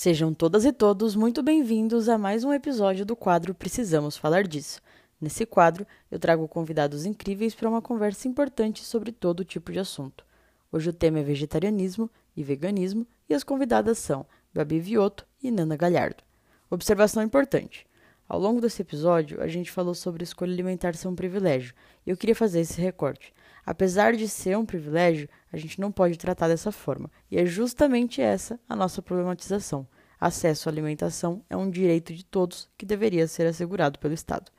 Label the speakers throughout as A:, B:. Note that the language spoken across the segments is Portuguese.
A: Sejam todas e todos muito bem-vindos a mais um episódio do quadro Precisamos Falar Disso. Nesse quadro, eu trago convidados incríveis para uma conversa importante sobre todo tipo de assunto. Hoje o tema é vegetarianismo e veganismo e as convidadas são Babi Vioto e Nana Galhardo. Observação importante: ao longo desse episódio, a gente falou sobre escolha alimentar ser um privilégio, e eu queria fazer esse recorte. Apesar de ser um privilégio, a gente não pode tratar dessa forma, e é justamente essa a nossa problematização. Acesso à alimentação é um direito de todos que deveria ser assegurado pelo Estado.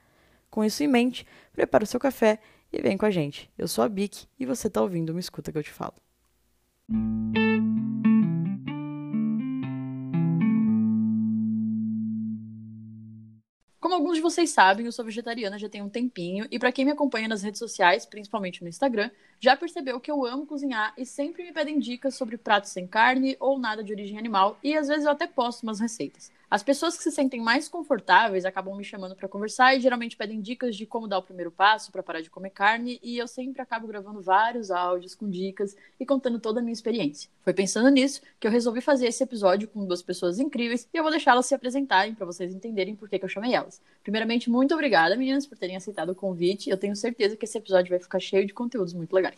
A: Com isso em mente, prepara o seu café e vem com a gente. Eu sou a Bic e você está ouvindo uma escuta que eu te falo. Como alguns de vocês sabem, eu sou vegetariana já tem um tempinho, e para quem me acompanha nas redes sociais, principalmente no Instagram, já percebeu que eu amo cozinhar e sempre me pedem dicas sobre pratos sem carne ou nada de origem animal, e às vezes eu até posto umas receitas. As pessoas que se sentem mais confortáveis acabam me chamando para conversar e geralmente pedem dicas de como dar o primeiro passo para parar de comer carne, e eu sempre acabo gravando vários áudios com dicas e contando toda a minha experiência. Foi pensando nisso que eu resolvi fazer esse episódio com duas pessoas incríveis e eu vou deixá-las se apresentarem para vocês entenderem por que, que eu chamei elas. Primeiramente, muito obrigada, meninas, por terem aceitado o convite. Eu tenho certeza que esse episódio vai ficar cheio de conteúdos muito legais.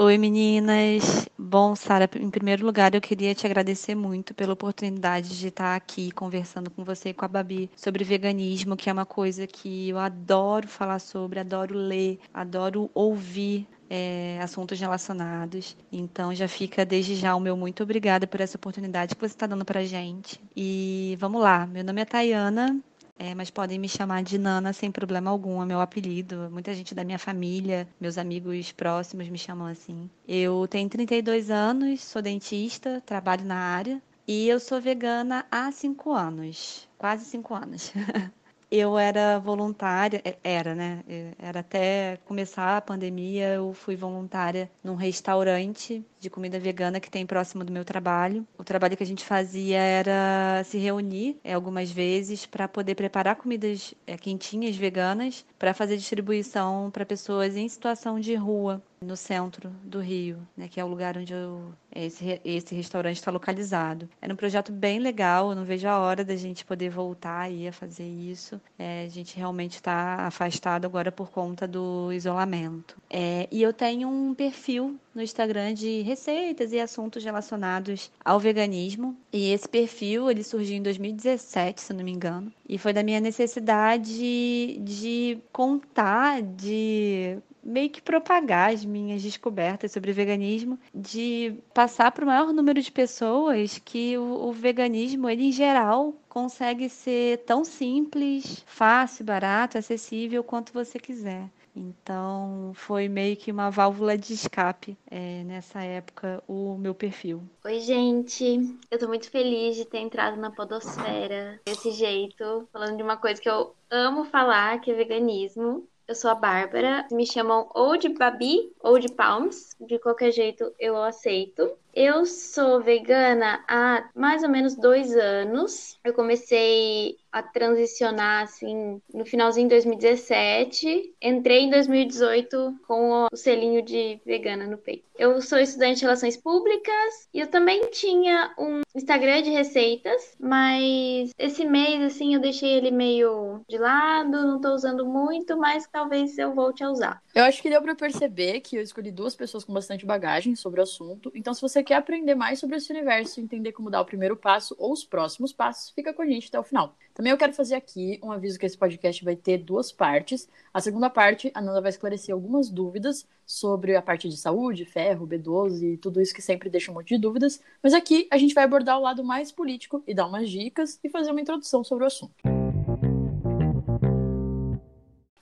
B: Oi, meninas. Bom, Sara, em primeiro lugar, eu queria te agradecer muito pela oportunidade de estar aqui conversando com você e com a Babi sobre veganismo, que é uma coisa que eu adoro falar sobre, adoro ler, adoro ouvir é, assuntos relacionados. Então já fica desde já o meu muito obrigada por essa oportunidade que você está dando para gente. E vamos lá, meu nome é Tayana, é, mas podem me chamar de Nana sem problema algum, é meu apelido. Muita gente da minha família, meus amigos próximos me chamam assim. Eu tenho 32 anos, sou dentista, trabalho na área e eu sou vegana há 5 anos, quase 5 anos. eu era voluntária, é, era, né? É, era até começar a pandemia, eu fui voluntária num restaurante de comida vegana que tem próximo do meu trabalho. O trabalho que a gente fazia era se reunir é, algumas vezes para poder preparar comidas quentinhas veganas para fazer distribuição para pessoas em situação de rua no centro do Rio, né, que é o lugar onde eu, esse, esse restaurante está localizado. Era um projeto bem legal, eu não vejo a hora da gente poder voltar aí a fazer isso. É, a gente realmente está afastado agora por conta do isolamento. É, e eu tenho um perfil no Instagram de receitas e assuntos relacionados ao veganismo. E esse perfil ele surgiu em 2017, se não me engano, e foi da minha necessidade de contar, de meio que propagar as minhas descobertas sobre veganismo, de passar para o maior número de pessoas que o, o veganismo, ele em geral, consegue ser tão simples, fácil, barato, acessível quanto você quiser. Então, foi meio que uma válvula de escape é, nessa época, o meu perfil.
C: Oi, gente. Eu tô muito feliz de ter entrado na Podosfera desse jeito, falando de uma coisa que eu amo falar, que é veganismo. Eu sou a Bárbara. Me chamam ou de Babi ou de Palms. De qualquer jeito, eu aceito. Eu sou vegana há mais ou menos dois anos. Eu comecei a transicionar assim no finalzinho de 2017. Entrei em 2018 com o selinho de vegana no peito. Eu sou estudante de relações públicas e eu também tinha um Instagram de receitas, mas esse mês assim eu deixei ele meio de lado, não tô usando muito, mas talvez eu volte a usar.
A: Eu acho que deu para perceber que eu escolhi duas pessoas com bastante bagagem sobre o assunto. Então se você quer aprender mais sobre esse universo, entender como dar o primeiro passo ou os próximos passos, fica com a gente até o final. Também eu quero fazer aqui um aviso que esse podcast vai ter duas partes. A segunda parte, a Nanda vai esclarecer algumas dúvidas sobre a parte de saúde, ferro, B12 e tudo isso que sempre deixa um monte de dúvidas. Mas aqui a gente vai abordar o lado mais político e dar umas dicas e fazer uma introdução sobre o assunto.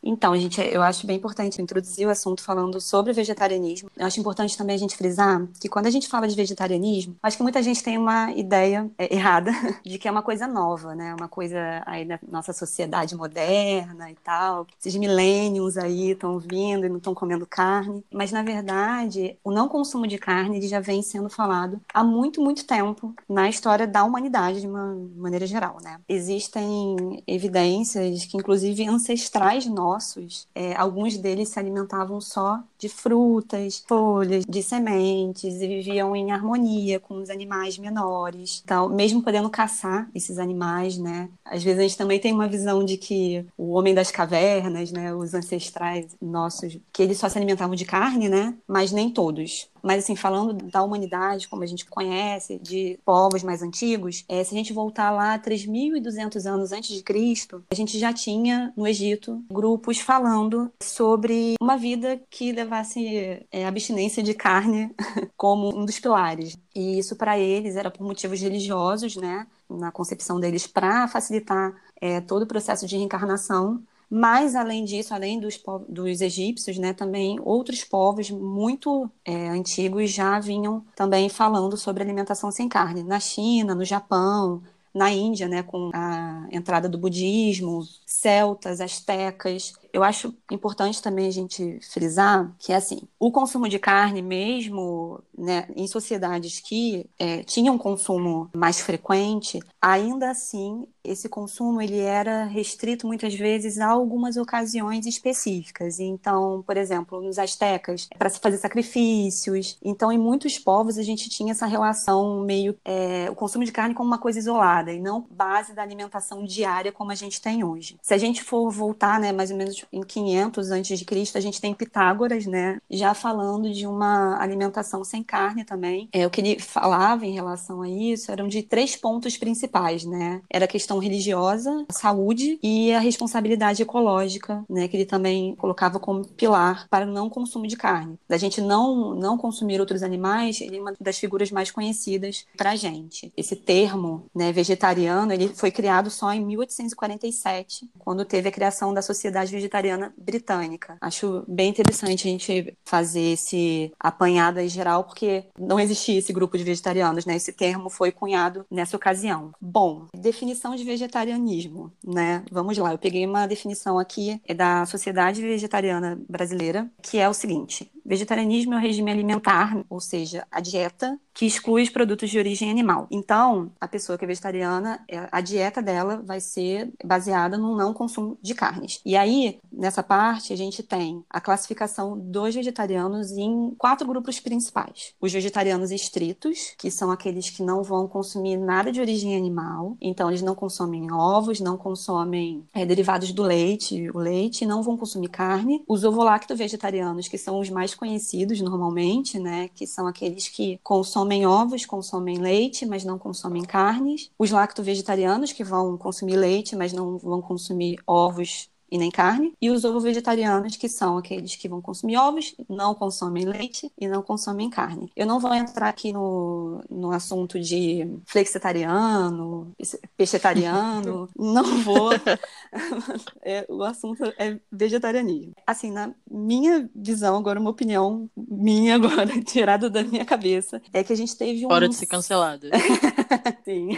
B: Então, gente, eu acho bem importante introduzir o assunto falando sobre vegetarianismo. Eu acho importante também a gente frisar que quando a gente fala de vegetarianismo, acho que muita gente tem uma ideia é, errada de que é uma coisa nova, né? Uma coisa aí da nossa sociedade moderna e tal. Esses millennials aí estão vindo e não estão comendo carne. Mas, na verdade, o não consumo de carne já vem sendo falado há muito, muito tempo na história da humanidade, de uma maneira geral, né? Existem evidências que, inclusive, ancestrais nossos nossos, é, alguns deles se alimentavam só de frutas, folhas, de sementes e viviam em harmonia com os animais menores. Então, mesmo podendo caçar esses animais, né? Às vezes a gente também tem uma visão de que o homem das cavernas, né, os ancestrais nossos, que eles só se alimentavam de carne, né? Mas nem todos. Mas, assim, falando da humanidade, como a gente conhece, de povos mais antigos, é, se a gente voltar lá 3.200 anos antes de Cristo, a gente já tinha no Egito grupos falando sobre uma vida que levasse é, abstinência de carne como um dos pilares. E isso para eles era por motivos religiosos, né? Na concepção deles, para facilitar é, todo o processo de reencarnação mas, além disso, além dos, dos egípcios, né, também outros povos muito é, antigos já vinham também falando sobre alimentação sem carne. Na China, no Japão, na Índia, né, com a entrada do budismo, celtas, astecas. Eu acho importante também a gente frisar que, assim, o consumo de carne, mesmo né, em sociedades que é, tinham consumo mais frequente, ainda assim, esse consumo ele era restrito muitas vezes a algumas ocasiões específicas. Então, por exemplo, nos astecas, para se fazer sacrifícios. Então, em muitos povos, a gente tinha essa relação meio. É, o consumo de carne como uma coisa isolada e não base da alimentação diária como a gente tem hoje. Se a gente for voltar, né, mais ou menos em 500 antes de Cristo, a gente tem Pitágoras, né, já falando de uma alimentação sem carne também. É, o que ele falava em relação a isso eram de três pontos principais, né? Era a questão religiosa, a saúde e a responsabilidade ecológica, né, que ele também colocava como pilar para o não consumo de carne. Da gente não não consumir outros animais, ele é uma das figuras mais conhecidas para a gente. Esse termo, né, vegetariano, ele foi criado só em 1847, quando teve a criação da Sociedade Vegetariana Britânica. Acho bem interessante a gente fazer esse apanhado aí geral, porque não existia esse grupo de vegetarianos, né? Esse termo foi cunhado nessa ocasião. Bom, definição de vegetarianismo, né? Vamos lá, eu peguei uma definição aqui é da Sociedade Vegetariana Brasileira, que é o seguinte: vegetarianismo é o regime alimentar, ou seja, a dieta que exclui os produtos de origem animal. Então, a pessoa que é vegetariana, é, a dieta dela vai ser baseada no não consumo de carnes. E aí, nessa parte, a gente tem a classificação dos vegetarianos em quatro grupos principais. Os vegetarianos estritos, que são aqueles que não vão consumir nada de origem animal, então eles não consomem ovos, não consomem é, derivados do leite, o leite, não vão consumir carne. Os ovolacto vegetarianos, que são os mais conhecidos normalmente, né, que são aqueles que consomem ovos, consomem leite, mas não consomem carnes. Os lacto-vegetarianos, que vão consumir leite, mas não vão consumir ovos e nem carne, e os ovo-vegetarianos, que são aqueles que vão consumir ovos, não consomem leite e não consomem carne. Eu não vou entrar aqui no, no assunto de flexitariano, pescetariano, não vou. é, o assunto é vegetarianismo. Assim, na minha visão, agora uma opinião minha agora, tirada da minha cabeça, é que a gente teve um...
A: Hora de ser cancelada.
B: Sim.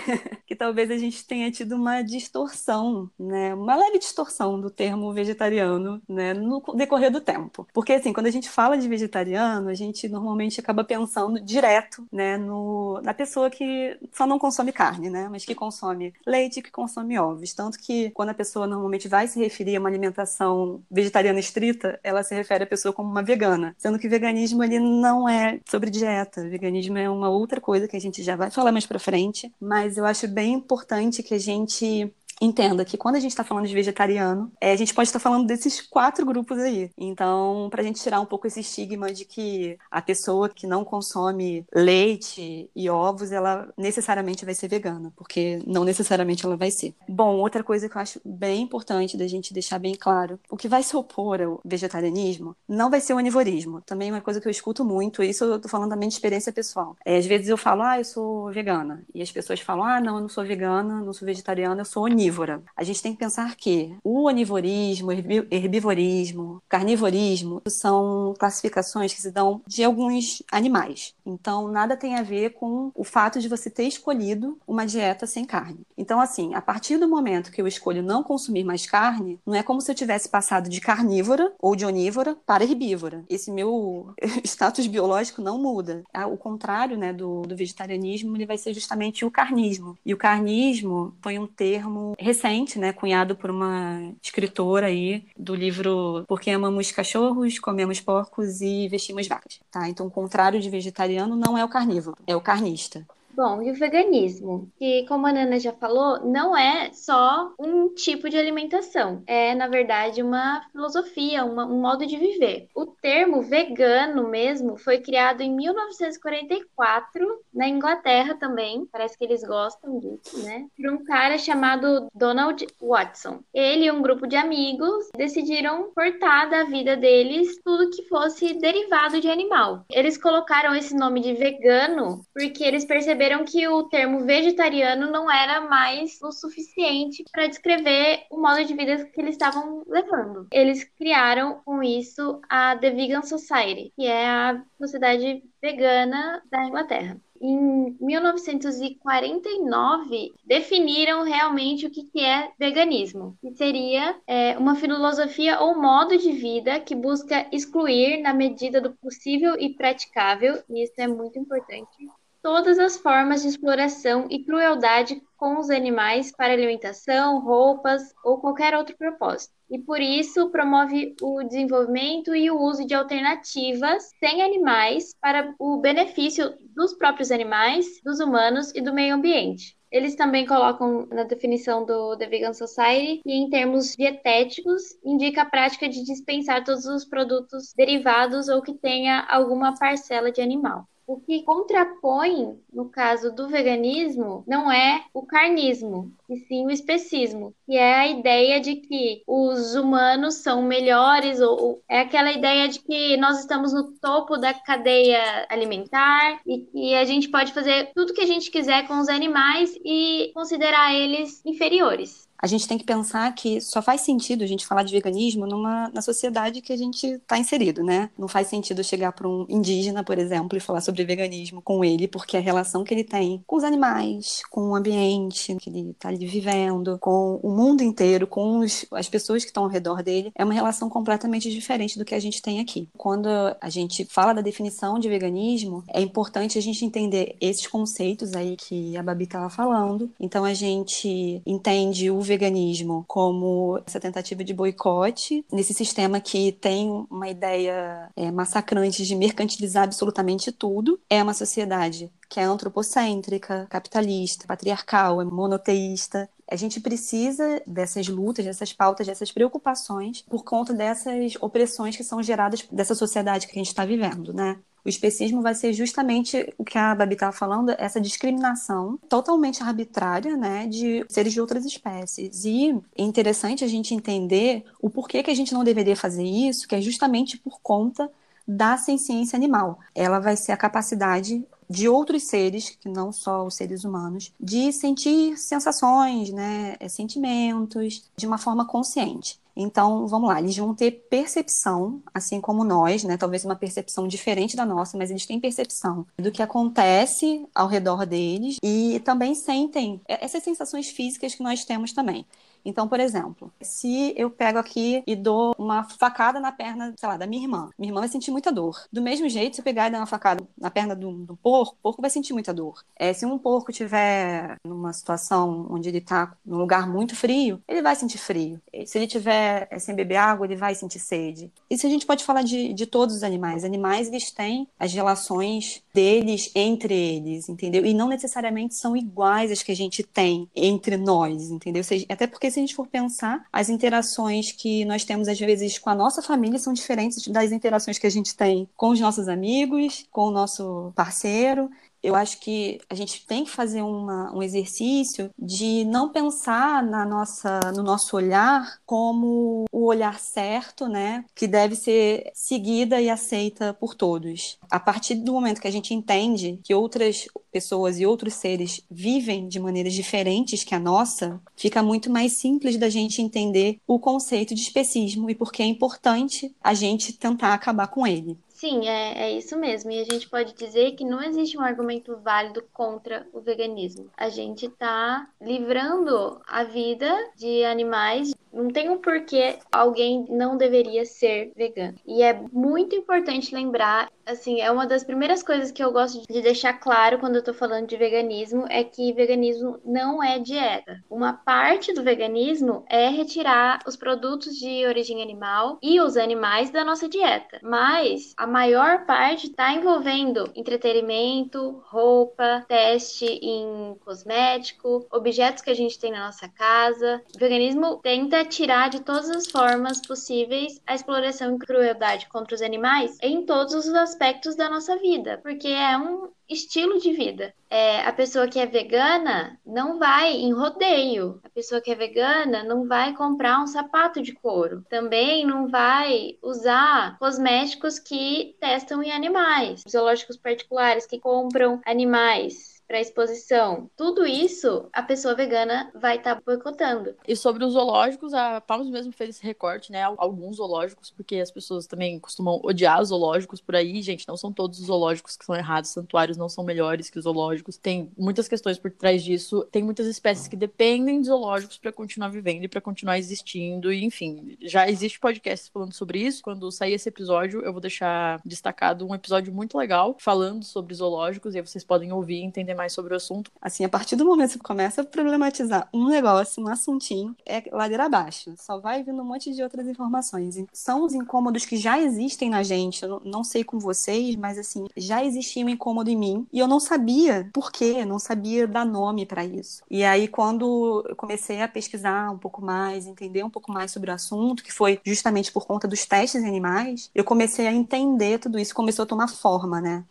B: Que talvez a gente tenha tido uma distorção, né? Uma leve distorção do termo vegetariano, né, no decorrer do tempo. Porque, assim, quando a gente fala de vegetariano, a gente normalmente acaba pensando direto, né, no, na pessoa que só não consome carne, né, mas que consome leite, que consome ovos. Tanto que quando a pessoa normalmente vai se referir a uma alimentação vegetariana estrita, ela se refere à pessoa como uma vegana. Sendo que veganismo, ele não é sobre dieta. veganismo é uma outra coisa que a gente já vai falar mais pra frente, mas eu acho bem importante que a gente entenda que quando a gente está falando de vegetariano, é, a gente pode estar tá falando desses quatro grupos aí. Então, para a gente tirar um pouco esse estigma de que a pessoa que não consome leite e ovos, ela necessariamente vai ser vegana, porque não necessariamente ela vai ser. Bom, outra coisa que eu acho bem importante da gente deixar bem claro, o que vai se opor ao vegetarianismo não vai ser o onivorismo. Também é uma coisa que eu escuto muito, isso eu tô falando também de experiência pessoal. É, às vezes eu falo, ah, eu sou vegana, e as pessoas falam, ah, não, eu não sou vegana, não sou vegetariana, eu sou onívora onívora. A gente tem que pensar que o onivorismo, herbivorismo, carnivorismo são classificações que se dão de alguns animais. Então, nada tem a ver com o fato de você ter escolhido uma dieta sem carne. Então, assim, a partir do momento que eu escolho não consumir mais carne, não é como se eu tivesse passado de carnívora ou de onívora para herbívora. Esse meu status biológico não muda. O contrário né, do, do vegetarianismo ele vai ser justamente o carnismo. E o carnismo foi um termo recente, né, cunhado por uma escritora aí do livro Porque amamos cachorros, comemos porcos e vestimos vacas, tá? Então, o contrário de vegetariano não é o carnívoro, é o carnista.
C: Bom, e o veganismo? Que, como a Nana já falou, não é só um tipo de alimentação. É, na verdade, uma filosofia, uma, um modo de viver. O termo vegano mesmo foi criado em 1944, na Inglaterra também. Parece que eles gostam disso, né? Por um cara chamado Donald Watson. Ele e um grupo de amigos decidiram cortar da vida deles tudo que fosse derivado de animal. Eles colocaram esse nome de vegano porque eles perceberam perceberam que o termo vegetariano não era mais o suficiente para descrever o modo de vida que eles estavam levando. Eles criaram com isso a The Vegan Society, que é a sociedade vegana da Inglaterra em 1949, definiram realmente o que é veganismo, que seria é, uma filosofia ou modo de vida que busca excluir, na medida do possível e praticável, e isso é muito importante, todas as formas de exploração e crueldade com os animais para alimentação, roupas ou qualquer outro propósito. E por isso promove o desenvolvimento e o uso de alternativas sem animais para o benefício dos próprios animais, dos humanos e do meio ambiente. Eles também colocam na definição do The Vegan Society que, em termos dietéticos, indica a prática de dispensar todos os produtos derivados ou que tenha alguma parcela de animal. O que contrapõe, no caso do veganismo, não é o carnismo, e sim o especismo, que é a ideia de que os humanos são melhores, ou é aquela ideia de que nós estamos no topo da cadeia alimentar e que a gente pode fazer tudo que a gente quiser com os animais e considerar eles inferiores
B: a gente tem que pensar que só faz sentido a gente falar de veganismo numa na sociedade que a gente está inserido, né? Não faz sentido chegar para um indígena, por exemplo, e falar sobre veganismo com ele, porque a relação que ele tem com os animais, com o ambiente que ele está ali vivendo, com o mundo inteiro, com os, as pessoas que estão ao redor dele, é uma relação completamente diferente do que a gente tem aqui. Quando a gente fala da definição de veganismo, é importante a gente entender esses conceitos aí que a Babi estava falando. Então a gente entende o veganismo como essa tentativa de boicote nesse sistema que tem uma ideia é, massacrante de mercantilizar absolutamente tudo. É uma sociedade que é antropocêntrica, capitalista, patriarcal, é monoteísta. A gente precisa dessas lutas, dessas pautas, dessas preocupações por conta dessas opressões que são geradas dessa sociedade que a gente está vivendo, né? O especismo vai ser justamente o que a Babi estava falando, essa discriminação totalmente arbitrária, né, de seres de outras espécies. E é interessante a gente entender o porquê que a gente não deveria fazer isso, que é justamente por conta da ciência animal. Ela vai ser a capacidade de outros seres, que não só os seres humanos, de sentir sensações, né, sentimentos, de uma forma consciente. Então, vamos lá, eles vão ter percepção, assim como nós, né? Talvez uma percepção diferente da nossa, mas eles têm percepção do que acontece ao redor deles e também sentem essas sensações físicas que nós temos também. Então, por exemplo, se eu pego aqui e dou uma facada na perna, sei lá, da minha irmã, minha irmã vai sentir muita dor. Do mesmo jeito, se eu pegar e dar uma facada na perna do, do porco, o porco vai sentir muita dor. É, se um porco tiver numa situação onde ele está num lugar muito frio, ele vai sentir frio. Se ele tiver é, sem beber água, ele vai sentir sede. Isso a gente pode falar de, de todos os animais. Animais, eles têm as relações deles entre eles, entendeu? E não necessariamente são iguais as que a gente tem entre nós, entendeu? Até porque porque se a gente for pensar, as interações que nós temos às vezes com a nossa família são diferentes das interações que a gente tem com os nossos amigos, com o nosso parceiro eu acho que a gente tem que fazer uma, um exercício de não pensar na nossa, no nosso olhar como o olhar certo, né? Que deve ser seguida e aceita por todos. A partir do momento que a gente entende que outras pessoas e outros seres vivem de maneiras diferentes que a nossa, fica muito mais simples da gente entender o conceito de especismo e por que é importante a gente tentar acabar com ele.
C: Sim, é, é isso mesmo. E a gente pode dizer que não existe um argumento válido contra o veganismo. A gente está livrando a vida de animais Não tem um porquê alguém não deveria ser vegano. E é muito importante lembrar, assim, é uma das primeiras coisas que eu gosto de deixar claro quando eu tô falando de veganismo é que veganismo não é dieta. Uma parte do veganismo é retirar os produtos de origem animal e os animais da nossa dieta. Mas a maior parte está envolvendo entretenimento, roupa, teste em cosmético, objetos que a gente tem na nossa casa. O veganismo tenta tirar de todas as formas possíveis a exploração e crueldade contra os animais em todos os aspectos da nossa vida, porque é um estilo de vida. É, a pessoa que é vegana não vai em rodeio. A pessoa que é vegana não vai comprar um sapato de couro. Também não vai usar cosméticos que testam em animais. Zoológicos particulares que compram animais para exposição. Tudo isso a pessoa vegana vai estar tá boicotando.
A: E sobre os zoológicos, a Palmas mesmo fez esse recorte, né? Alguns zoológicos, porque as pessoas também costumam odiar os zoológicos por aí, gente. Não são todos os zoológicos que são errados, santuários não são melhores que os zoológicos. Tem muitas questões por trás disso. Tem muitas espécies que dependem de zoológicos para continuar vivendo e para continuar existindo. E, enfim, já existe podcast falando sobre isso. Quando sair esse episódio, eu vou deixar destacado um episódio muito legal falando sobre zoológicos e aí vocês podem ouvir e entender mais sobre o assunto.
B: Assim, a partir do momento que você começa a problematizar um negócio, um assuntinho, é ladeira abaixo. Só vai vindo um monte de outras informações. São os incômodos que já existem na gente. Eu não sei com vocês, mas assim, já existia um incômodo em mim e eu não sabia por quê, não sabia dar nome para isso. E aí, quando eu comecei a pesquisar um pouco mais, entender um pouco mais sobre o assunto, que foi justamente por conta dos testes em animais, eu comecei a entender tudo isso, começou a tomar forma, né?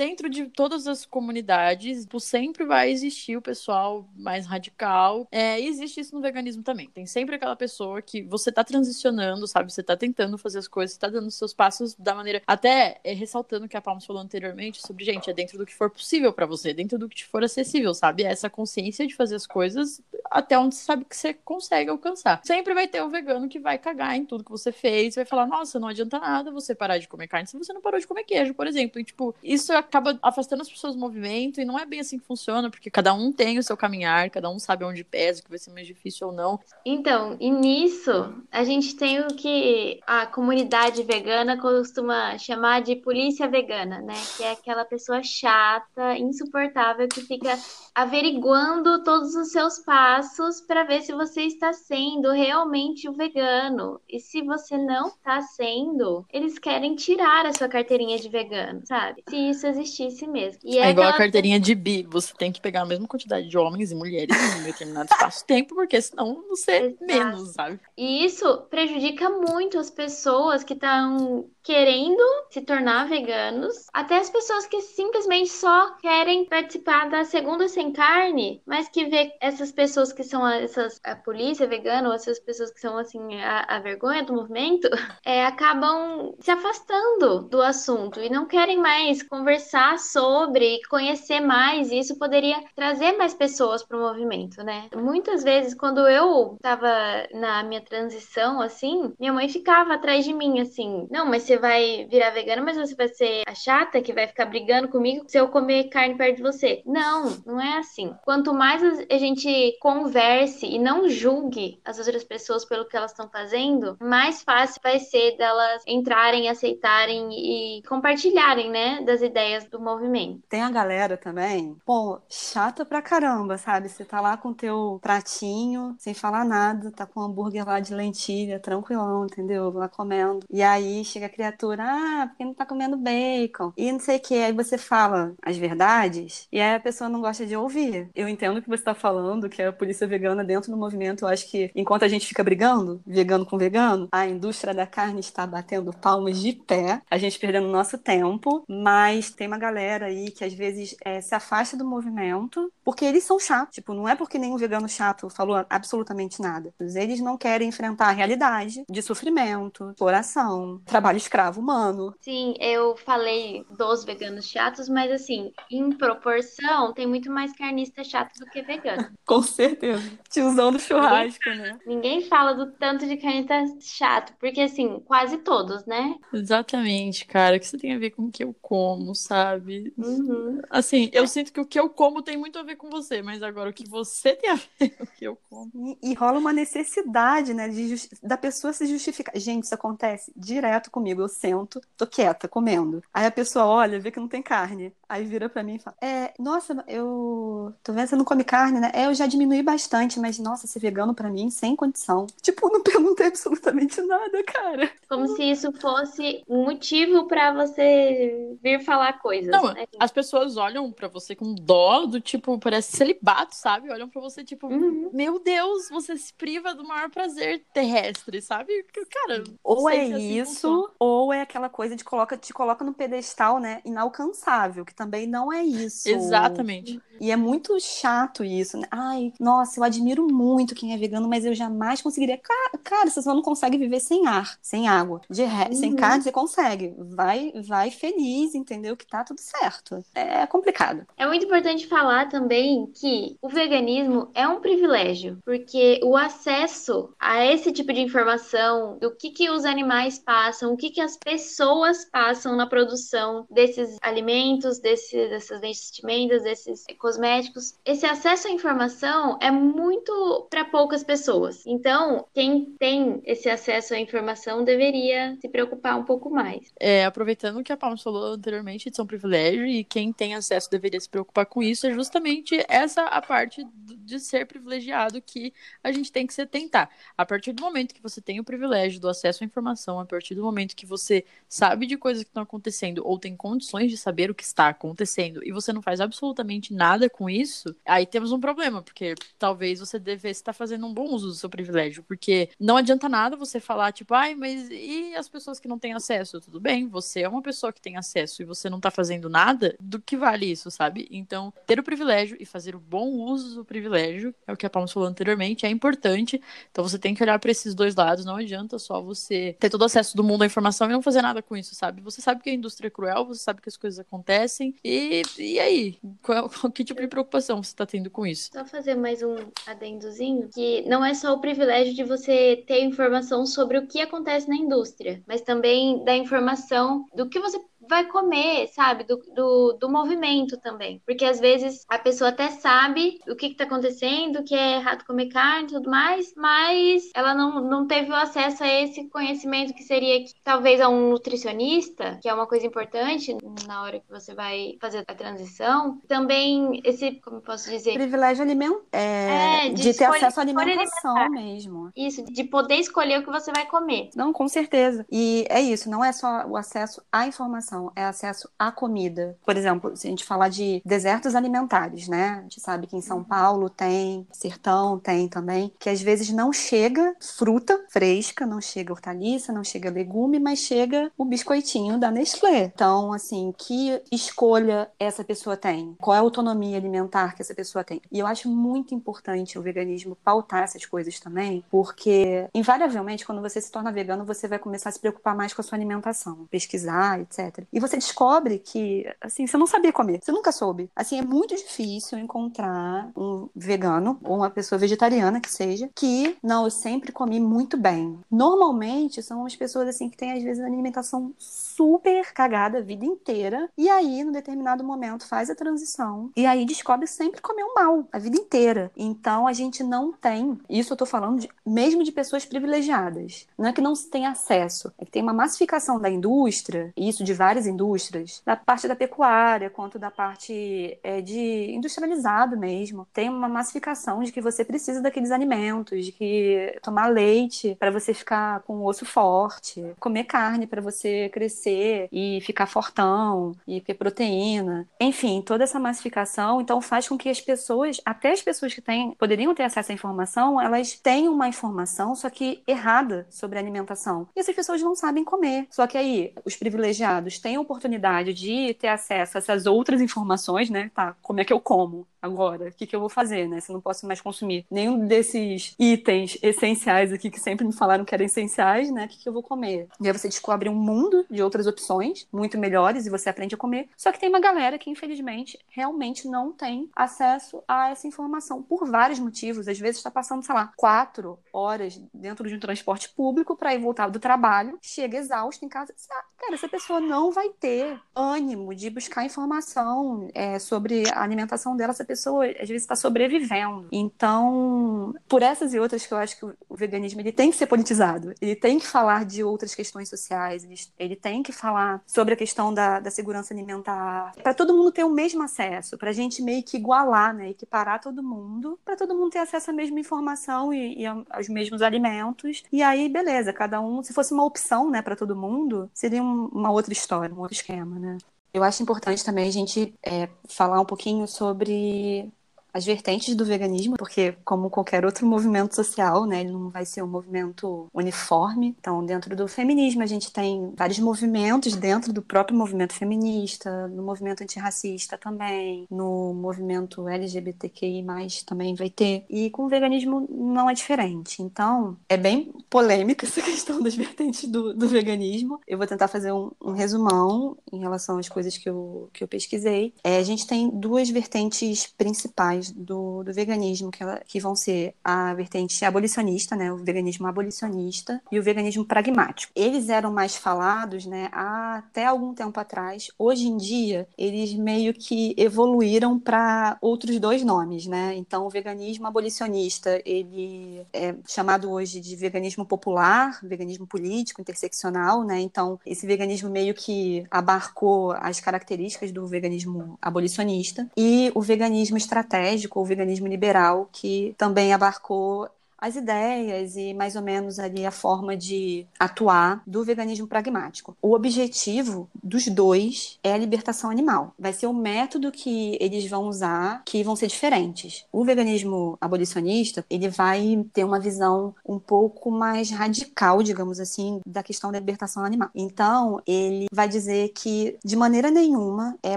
A: Dentro de todas as comunidades, sempre vai existir o pessoal mais radical. É, e existe isso no veganismo também. Tem sempre aquela pessoa que você tá transicionando, sabe? Você tá tentando fazer as coisas, tá dando seus passos da maneira. Até é, ressaltando o que a Palmas falou anteriormente sobre, gente, é dentro do que for possível para você, dentro do que te for acessível, sabe? É essa consciência de fazer as coisas até onde você sabe que você consegue alcançar. Sempre vai ter o vegano que vai cagar em tudo que você fez, vai falar, nossa, não adianta nada você parar de comer carne se você não parou de comer queijo, por exemplo. E, tipo, isso acaba afastando as pessoas do movimento e não é bem assim que funciona, porque cada um tem o seu caminhar, cada um sabe onde pesa, que vai ser mais difícil ou não.
C: Então, e nisso, a gente tem o que a comunidade vegana costuma chamar de polícia vegana, né? Que é aquela pessoa chata, insuportável, que fica averiguando todos os seus passos para ver se você está sendo realmente o vegano. E se você não está sendo, eles querem tirar a sua carteirinha de vegano, sabe? Se isso existisse mesmo.
A: E é, é igual a carteirinha de bi, você tem que pegar a mesma quantidade de homens e mulheres em um determinado espaço-tempo, porque senão você é menos, sabe?
C: E isso prejudica muito as pessoas que estão querendo se tornar veganos, até as pessoas que simplesmente só querem participar da segunda sem carne, mas que vê essas pessoas que são essas a polícia vegana ou essas pessoas que são assim a, a vergonha do movimento, é, acabam se afastando do assunto e não querem mais conversar sobre, conhecer mais, e isso poderia trazer mais pessoas para o movimento, né? Muitas vezes quando eu estava na minha transição assim, minha mãe ficava atrás de mim assim, não, mas você vai virar vegana, mas você vai ser a chata que vai ficar brigando comigo se eu comer carne perto de você. Não, não é assim. Quanto mais a gente converse e não julgue as outras pessoas pelo que elas estão fazendo, mais fácil vai ser delas entrarem, aceitarem e compartilharem, né, das ideias do movimento.
B: Tem a galera também, pô, chata pra caramba, sabe? Você tá lá com teu pratinho, sem falar nada, tá com um hambúrguer lá de lentilha, tranquilão, entendeu? Lá comendo. E aí chega a criatura, ah, porque não tá comendo bacon. E não sei o que. Aí você fala as verdades e aí a pessoa não gosta de ouvir. Eu entendo o que você tá falando, que a polícia vegana dentro do movimento. Eu acho que enquanto a gente fica brigando, vegano com vegano, a indústria da carne está batendo palmas de pé, a gente perdendo nosso tempo, mas tem uma galera aí que às vezes é, se afasta do movimento porque eles são chatos. Tipo, não é porque nenhum vegano chato falou absolutamente nada. Eles não querem enfrentar a realidade de sofrimento, exploração, trabalho escravo humano.
C: Sim, eu falei dos veganos chatos, mas assim, em proporção, tem muito mais carnista chato do que vegano.
B: Com certeza. Tiozão do churrasco, né?
C: Ninguém fala do tanto de carnista chato, porque assim, quase todos, né?
A: Exatamente, cara. O que você tem a ver com o que eu como, sabe?
C: Uhum.
A: Assim, eu sinto que o que eu como tem muito a ver com você, mas agora o que você tem a ver com o que eu como.
B: E, e rola uma necessidade, né, de da pessoa se justificar. Gente, isso acontece direto comigo. Eu sento, tô quieta, comendo. Aí a pessoa olha, vê que não tem carne. Aí vira pra mim e fala: É, nossa, eu tô vendo que você não come carne, né? É, eu já diminui bastante, mas nossa, ser vegano pra mim, sem condição. Tipo, não perguntei absolutamente nada, cara.
C: Como se isso fosse um motivo pra você vir falar coisas.
A: Não,
C: né?
A: as pessoas olham pra você com dó, do tipo, parece celibato, sabe? Olham pra você, tipo,
C: Uhum.
A: meu Deus, você se priva do maior prazer terrestre, sabe? Cara,
B: Ou é
A: se assim
B: isso,
A: funciona.
B: ou é aquela coisa de coloca, te coloca no pedestal, né? Inalcançável, que também não é isso.
A: Exatamente.
B: E é muito chato isso, né? Ai, nossa, eu admiro muito quem é vegano, mas eu jamais conseguiria. Ca- Cara, você só não consegue viver sem ar, sem água. De re- Sem
C: Uhum.
B: carne, você consegue. Vai, vai feliz, entendeu? Que tá tudo certo. É complicado.
C: É muito importante falar também que o veganismo é um privilégio, porque o acesso a esse tipo de informação, do que, que os animais passam, o que, que as pessoas passam na produção desses alimentos, desse, dessas vestimentas, desses cosméticos, esse acesso à informação é muito para poucas pessoas. Então, quem tem esse acesso à informação deveria se preocupar um pouco mais.
A: É, aproveitando que a Palmas falou anteriormente, de um privilégio, e quem tem acesso deveria se preocupar com isso, é justamente essa a parte de ser privilegiado que a gente tem que se atentar. A partir do momento que você tem o privilégio do acesso à informação, a partir do momento que você sabe de coisas que estão acontecendo, ou tem condições de saber o que está acontecendo, e você não faz absolutamente nada com isso, aí temos um problema, porque talvez você devesse estar fazendo um bom uso do seu privilégio, porque não adianta nada você falar, tipo, ai, mas e as pessoas que não têm acesso? Tudo bem, você é uma pessoa que tem acesso e você não tá fazendo nada, do que vale isso, sabe? Então, ter o privilégio e fazer o bom uso do privilégio, é o que a Palmas falou anteriormente, é importante. Então, você tem que olhar para esses dois lados, não adianta só você ter todo o acesso do mundo à informação e não fazer nada com isso, sabe? Você sabe que a indústria é cruel, você sabe que as coisas acontecem, e, e aí? Qual, qual- que tipo de preocupação você tá tendo com isso?
C: Só fazer mais um adendozinho, que não é só o privilégio de você ter informação sobre o que acontece na indústria, mas também da informação do que você vai comer, sabe? Do, do, do movimento também. Porque às vezes a pessoa até sabe o que, que tá acontecendo, que é errado comer carne e tudo mais, mas ela não, não teve o acesso a esse conhecimento que seria que, talvez a um nutricionista, que é uma coisa importante na hora que você vai fazer a transição. Também esse, como eu posso dizer?
B: Privilégio alimentar. É,
C: É,
B: de,
C: de
B: ter acesso à alimentação mesmo.
C: Isso, de poder escolher o que você vai comer.
B: Não, com certeza. E é isso, não é só o acesso à informação, é acesso à comida. Por exemplo, se a gente falar de desertos alimentares, né? A gente sabe que em São Paulo tem, Sertão tem também, que às vezes não chega fruta fresca, não chega hortaliça, não chega legume, mas chega o biscoitinho da Nestlé. Então, assim, que escolha essa pessoa tem? Qual é a autonomia alimentar que essa pessoa tem? E eu acho muito importante o veganismo pautar essas coisas também, porque invariavelmente quando você se torna vegano, você vai começar a se preocupar mais com a sua alimentação, pesquisar, etc. E você descobre que, assim, você não sabia comer, você nunca soube. Assim, é muito difícil encontrar um vegano ou uma pessoa vegetariana que seja que, não, eu sempre comi muito bem. Normalmente são as pessoas assim que têm às vezes a alimentação super cagada a vida inteira e aí, num determinado momento, faz a transição e aí descobre sempre comeu mal a vida inteira. Então a gente não tem, isso eu tô falando de- mesmo de pessoas privilegiadas. Não é que não se tem acesso, é que tem uma massificação da indústria, e isso de várias indústrias, da parte da pecuária quanto da parte é, de industrializado mesmo. Tem uma massificação de que você precisa daqueles alimentos, de que tomar leite para você ficar com o osso forte, comer carne para você crescer e ficar fortão e ter proteína. Enfim, toda essa massificação então faz com que as pessoas, até as pessoas que têm, poderiam ter acesso à informação, elas tenham uma informação só que errada sobre a alimentação. E essas pessoas não sabem comer. Só que aí os privilegiados têm a oportunidade de ter acesso a essas outras informações, né? Tá, como é que eu como? Agora? O que, que eu vou fazer, né? Se eu não posso mais consumir nenhum desses itens essenciais aqui que sempre me falaram que eram essenciais, né? O que, que eu vou comer? E aí você descobre um mundo de outras opções muito melhores e você aprende a comer. Só que tem uma galera que, infelizmente, realmente não tem acesso a essa informação por vários motivos. Às vezes está passando, sei lá, quatro horas dentro de um transporte público para ir voltar do trabalho, chega exausto em casa. Cara, essa pessoa não vai ter ânimo de buscar informação é, sobre a alimentação dela. Essa pessoa, às vezes, está sobrevivendo. Então, por essas e outras que eu acho que o veganismo ele tem que ser politizado. Ele tem que falar de outras questões sociais. Ele, tem que falar sobre a questão da, da segurança alimentar. Para todo mundo ter o mesmo acesso. Para a gente meio que igualar, né? Equiparar todo mundo. Para todo mundo ter acesso à mesma informação e, e aos mesmos alimentos. E aí, beleza. Cada um, se fosse uma opção, né, para todo mundo, seria um, uma outra história, um outro esquema, né? Eu acho importante também a gente é, falar um pouquinho sobre as vertentes do veganismo, porque como qualquer outro movimento social, né, ele não vai ser um movimento uniforme. Então, dentro do feminismo, a gente tem vários movimentos dentro do próprio movimento feminista, no movimento antirracista também, no movimento LGBTQI+, também vai ter. E com o veganismo não é diferente. Então, é bem polêmica essa questão das vertentes do, do veganismo. Eu vou tentar fazer um, um, resumão em relação às coisas que eu, que eu pesquisei. É, a gente tem duas vertentes principais do, do veganismo, que, ela, que vão ser a vertente abolicionista, né, o veganismo abolicionista e o veganismo pragmático. Eles eram mais falados né, até algum tempo atrás. Hoje em dia, eles meio que evoluíram para outros dois nomes. Né? Então, o veganismo abolicionista, ele é chamado hoje de veganismo popular, veganismo político, interseccional. Né? Então, esse veganismo meio que abarcou as características do veganismo abolicionista. E o veganismo estratégico estratégico, o veganismo liberal, que também abarcou as ideias e mais ou menos ali a forma de atuar do veganismo pragmático. O objetivo dos dois é a libertação animal. Vai ser o método que eles vão usar que vão ser diferentes. O veganismo abolicionista, ele vai ter uma visão um pouco mais radical, digamos assim, da questão da libertação animal. Então, ele vai dizer que de maneira nenhuma é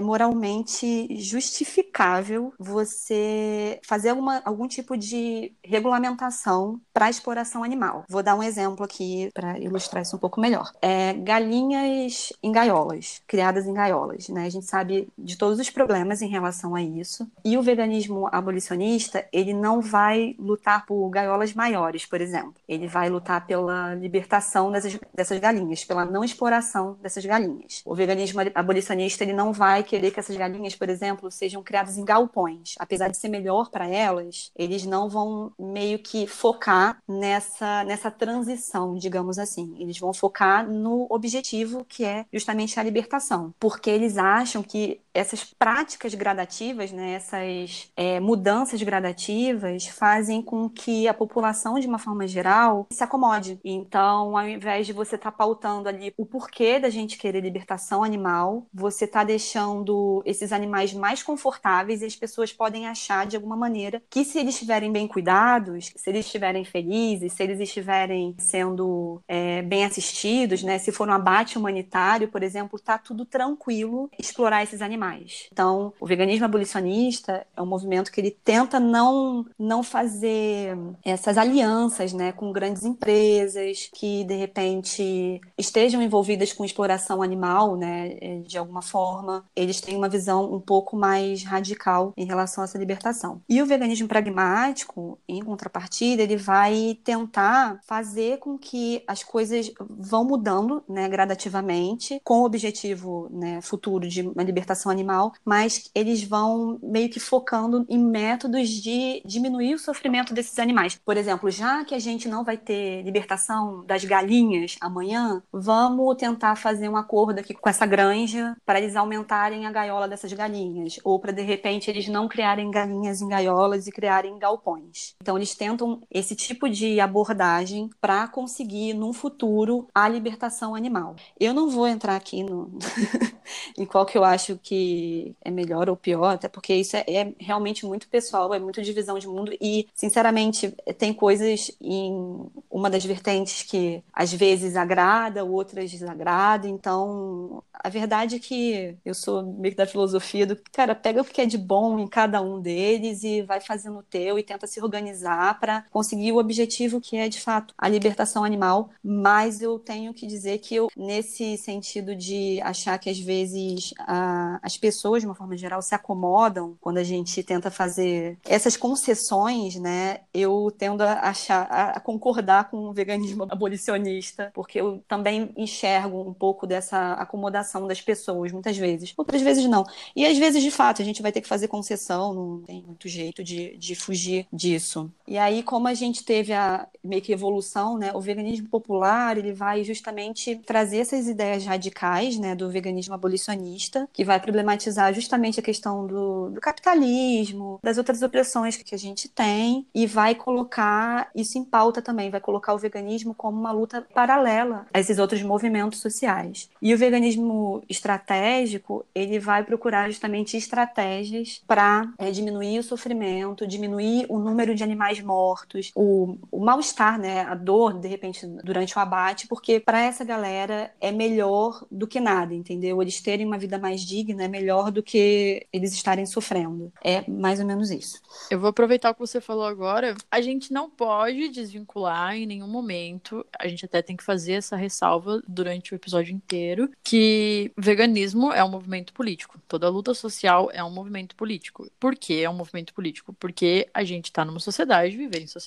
B: moralmente justificável você fazer alguma, algum tipo de regulamentação para exploração animal. Vou dar um exemplo aqui para ilustrar isso um pouco melhor. É, galinhas em gaiolas, criadas em gaiolas. Né? A gente sabe de todos os problemas em relação a isso. E o veganismo abolicionista, ele não vai lutar por gaiolas maiores, por exemplo. Ele vai lutar pela libertação dessas, dessas galinhas, pela não exploração dessas galinhas. O veganismo abolicionista, ele não vai querer que essas galinhas, por exemplo, sejam criadas em galpões. Apesar de ser melhor para elas, eles não vão meio que focar nessa, nessa transição, digamos assim. Eles vão focar no objetivo que é justamente a libertação, porque eles acham que essas práticas gradativas, né, essas é, mudanças gradativas, fazem com que a população, de uma forma geral, se acomode. Então, ao invés de você estar tá pautando ali o porquê da gente querer libertação animal, você está deixando esses animais mais confortáveis e as pessoas podem achar, de alguma maneira, que se eles estiverem bem cuidados, se eles estiverem felizes, se eles estiverem sendo é, bem assistidos, né, se for um abate humanitário, por exemplo, está tudo tranquilo explorar esses animais mais. Então, o veganismo abolicionista é um movimento que ele tenta não, não fazer essas alianças né, com grandes empresas que, de repente, estejam envolvidas com exploração animal, né, é, de alguma forma. Eles têm uma visão um pouco mais radical em relação a essa libertação. E o veganismo pragmático, em contrapartida, ele vai tentar fazer com que as coisas vão mudando né, gradativamente, com o objetivo né, futuro de uma libertação animal, mas eles vão meio que focando em métodos de diminuir o sofrimento desses animais. Por exemplo, já que a gente não vai ter libertação das galinhas amanhã, vamos tentar fazer um acordo aqui com essa granja para eles aumentarem a gaiola dessas galinhas, ou para de repente eles não criarem galinhas em gaiolas e criarem galpões. Então eles tentam esse tipo de abordagem para conseguir, num futuro, a libertação animal. Eu não vou entrar aqui no... em qual que eu acho que é melhor ou pior, até porque isso é, é realmente muito pessoal, é muito divisão de mundo e, sinceramente, tem coisas em uma das vertentes que às vezes agrada, outras desagrada, então a verdade é que eu sou meio que da filosofia do cara, pega o que é de bom em cada um deles e vai fazendo o teu e tenta se organizar para conseguir o objetivo que é de fato a libertação animal, mas eu tenho que dizer que eu nesse sentido de achar que às vezes a, as pessoas de uma forma geral se acomodam quando a gente tenta fazer essas concessões, né? Eu tendo a achar a, concordar com o veganismo abolicionista, porque eu também enxergo um pouco dessa acomodação das pessoas muitas vezes. Outras vezes não. E às vezes, de fato, a gente vai ter que fazer concessão, não tem muito jeito de, de fugir disso. E aí, como a gente teve a meio que evolução, né, o veganismo popular, ele vai justamente trazer essas ideias radicais, né, do veganismo abolicionista, que vai problematizar justamente a questão do, do capitalismo, das outras opressões que a gente tem, e vai colocar isso em pauta também, vai colocar o veganismo como uma luta paralela a esses outros movimentos sociais. E o veganismo estratégico, ele vai procurar justamente estratégias para é, diminuir o sofrimento, diminuir o número de animais mortos, o, o mal-estar, né, a dor, de repente, durante o abate, porque para essa galera é melhor do que nada, entendeu? Eles terem uma vida mais digna é melhor do que eles estarem sofrendo. É mais ou menos isso.
A: Eu vou aproveitar o que você falou agora. A gente não pode desvincular em nenhum momento, a gente até tem que fazer essa ressalva durante o episódio inteiro, que veganismo é um movimento político. Toda luta social é um movimento político. Por que é um movimento político? Porque a gente está numa sociedade, viver em sociedade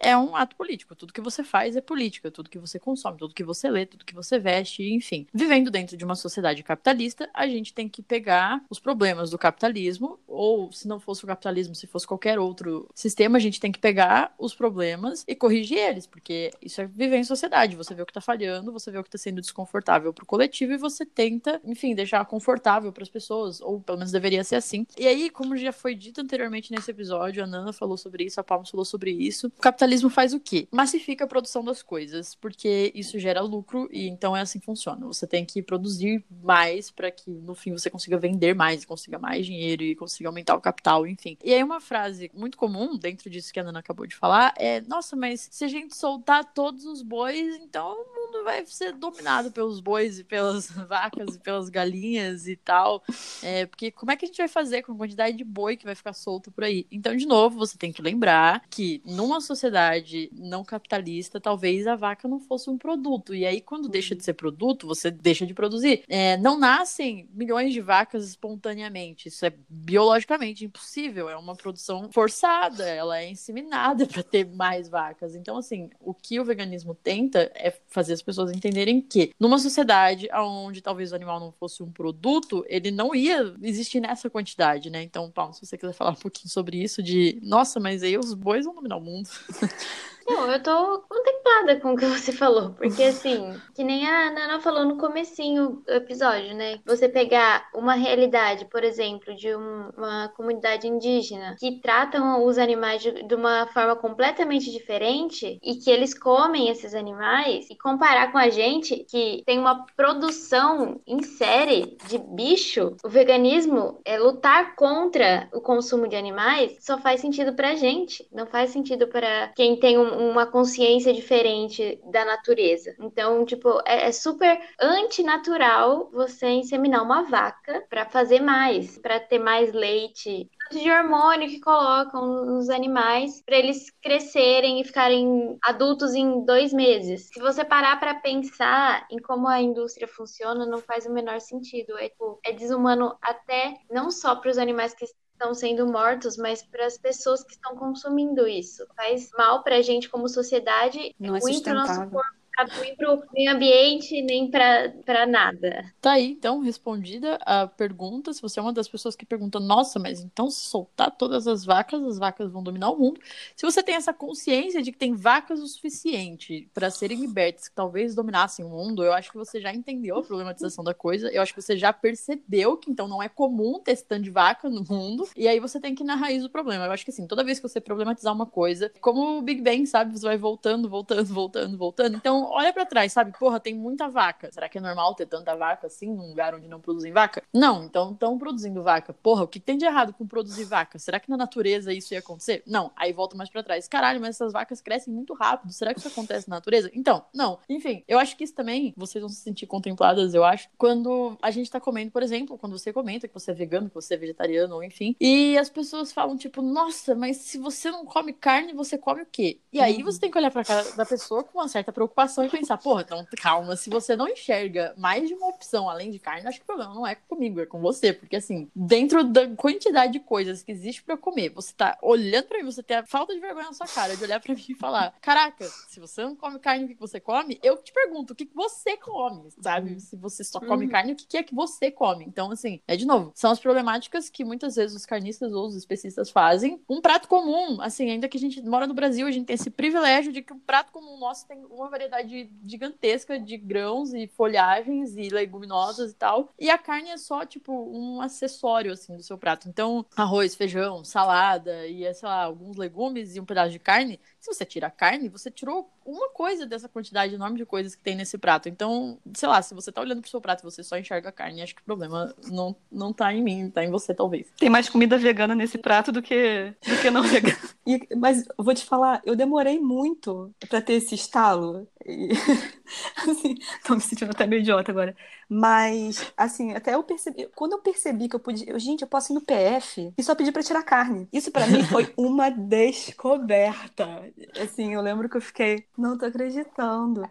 A: é um ato político. Tudo que você faz é política, tudo que você consome, tudo que você lê, tudo que você veste, enfim. Vivendo dentro de uma sociedade capitalista, a gente tem que pegar os problemas do capitalismo, ou se não fosse o capitalismo, se fosse qualquer outro sistema, a gente tem que pegar os problemas e corrigir eles, porque isso é viver em sociedade. Você vê o que tá falhando, você vê o que tá sendo desconfortável pro coletivo e você tenta, enfim, deixar confortável para as pessoas, ou pelo menos deveria ser assim. E aí, como já foi dito anteriormente nesse episódio, a Nana falou sobre isso, a Palmas falou sobre isso. O capitalismo faz o quê? Massifica a produção das coisas, porque isso gera lucro e então é assim que funciona. Você tem que produzir mais para que no fim você consiga vender mais, consiga mais dinheiro e consiga aumentar o capital, enfim. E aí uma frase muito comum dentro disso que a Nana acabou de falar é: "Nossa, mas se a gente soltar todos os bois, então o mundo vai ser dominado pelos bois e pelas vacas e pelas galinhas e tal. É, porque como é que a gente vai fazer com a quantidade de boi que vai ficar solto por aí? Então, de novo, você tem que lembrar que numa sociedade não capitalista, talvez a vaca não fosse um produto. E aí, quando deixa de ser produto, você deixa de produzir. É, não nascem milhões de vacas espontaneamente. Isso é biologicamente impossível. É uma produção forçada. Ela é inseminada para ter mais vacas. Então, assim, o que o veganismo tenta é fazer as pessoas entenderem que numa sociedade onde talvez o animal não fosse um produto, ele não ia existir nessa quantidade, né? Então, Paulo, se você quiser falar um pouquinho sobre isso, de nossa, mas aí os bois vão dominar o mundo. monde.
C: Não, eu tô contemplada com o que você falou, porque assim, que nem a Nana falou no comecinho do episódio, né? Você pegar uma realidade, por exemplo, de um, uma comunidade indígena que tratam os animais de, de, uma forma completamente diferente e que eles comem esses animais e comparar com a gente que tem uma produção em série de bicho, o veganismo é lutar contra o consumo de animais só faz sentido pra gente, não faz sentido para quem tem um uma consciência diferente da natureza. Então, tipo, é, é super antinatural você inseminar uma vaca para fazer mais, para ter mais leite de hormônio que colocam nos animais para eles crescerem e ficarem adultos em dois meses. Se você parar para pensar em como a indústria funciona, não faz o menor sentido. É, tipo, é desumano até não só para os animais que estão sendo mortos, mas para as pessoas que estão consumindo isso. Faz mal para a gente como sociedade,
B: Não é ruim para o nosso corpo
C: ruim pro meio ambiente, nem pra nada.
A: Tá aí, então, respondida a pergunta. Se você é uma das pessoas que pergunta, nossa, mas então se soltar todas as vacas, as vacas vão dominar o mundo. Se você tem essa consciência de que tem vacas o suficiente para serem libertas, que talvez dominassem o mundo, eu acho que você já entendeu a problematização da coisa. Eu acho que você já percebeu que então não é comum ter esse tanto de vaca no mundo. E aí você tem que ir na raiz do problema. Eu acho que assim, toda vez que você problematizar uma coisa, como o Big Bang, sabe? Você vai voltando, voltando, voltando, voltando. Então, olha para trás, sabe? Porra, tem muita vaca. Será que é normal ter tanta vaca assim num lugar onde não produzem vaca? Não, então estão produzindo vaca. Porra, o que tem de errado com produzir vaca? Será que na natureza isso ia acontecer? Não. Aí volta mais para trás. Caralho, mas essas vacas crescem muito rápido. Será que isso acontece na natureza? Então, não. Enfim, eu acho que isso também, vocês vão se sentir contempladas, eu acho, quando a gente tá comendo, por exemplo, quando você comenta que você é vegano, que você é vegetariano, ou enfim, e as pessoas falam, tipo, nossa, mas se você não come carne, você come o quê? E aí você tem que olhar pra cara da pessoa com uma certa preocupação e pensar, porra, então calma, se você não enxerga mais de uma opção além de carne, acho que o problema não é comigo, é com você. Porque assim, dentro da quantidade de coisas que existe para comer, você tá olhando para mim, você tem a falta de vergonha na sua cara de olhar para mim e falar: Caraca, se você não come carne, o que você come? Eu te pergunto, o que você come, sabe? Se você só come uhum. carne, o que é que você come? Então, assim, é de novo, são as problemáticas que muitas vezes os carnistas ou os especistas fazem. Um prato comum, assim, ainda que a gente mora no Brasil, a gente tem esse privilégio de que um prato comum nosso tem uma variedade gigantesca de grãos e folhagens e leguminosas e tal. E a carne é só, tipo, um acessório, assim, do seu prato. Então, arroz, feijão, salada e, sei lá, alguns legumes e um pedaço de carne. Se você tira a carne, você tirou uma coisa dessa quantidade enorme de coisas que tem nesse prato. Então, sei lá, se você tá olhando pro seu prato e você só enxerga a carne, acho que o problema não, não tá em mim, tá em você, talvez.
B: Tem mais comida vegana nesse prato do que, do que não vegana. E, mas eu vou te falar, eu demorei muito para ter esse estalo. E, assim, tô me sentindo até meio idiota agora. Mas, assim, até eu percebi. Quando eu percebi que eu podia. Eu, gente, eu posso ir no PF e só pedir pra tirar carne. Isso para mim foi uma descoberta. Assim, eu lembro que eu fiquei. Não tô acreditando.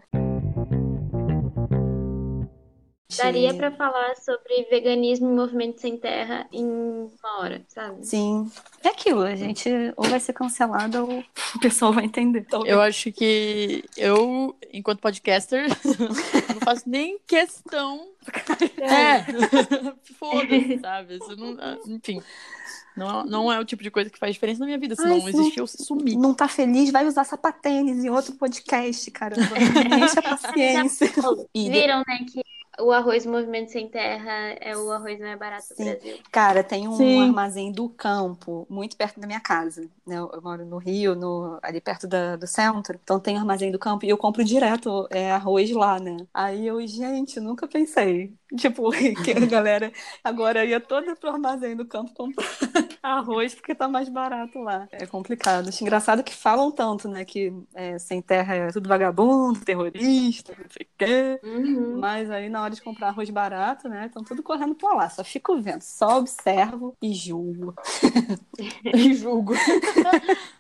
C: Daria para falar sobre veganismo e movimento sem terra em uma hora, sabe?
B: Sim. É aquilo, a gente ou vai ser cancelado ou o pessoal vai entender.
A: Eu acho que eu, enquanto podcaster, não faço nem questão. É. Foda-se, sabe? Isso não, enfim. Não, não é o tipo de coisa que faz diferença na minha vida. Se Ai, não existir, eu sumir.
B: Não tá feliz, vai usar sapatênis em outro podcast, caramba. Enche a paciência.
C: Viram, né, que o arroz Movimento Sem Terra é o arroz mais barato Sim. do Brasil.
B: Cara, tem um Sim. armazém do campo, muito perto da minha casa. Né? Eu moro no Rio, no, ali perto da, do centro. Então tem um armazém do campo e eu compro direto é, arroz lá, né? Aí eu, gente, nunca pensei. Tipo, que a galera agora ia toda pro armazém do campo comprar arroz porque tá mais barato lá. É complicado. Acho engraçado que falam tanto, né? Que é, sem terra é tudo vagabundo, terrorista, não sei o quê. Uhum. Mas aí na hora de comprar arroz barato, né? Estão tudo correndo pra lá. Só fico vendo, só observo e julgo.
A: e julgo.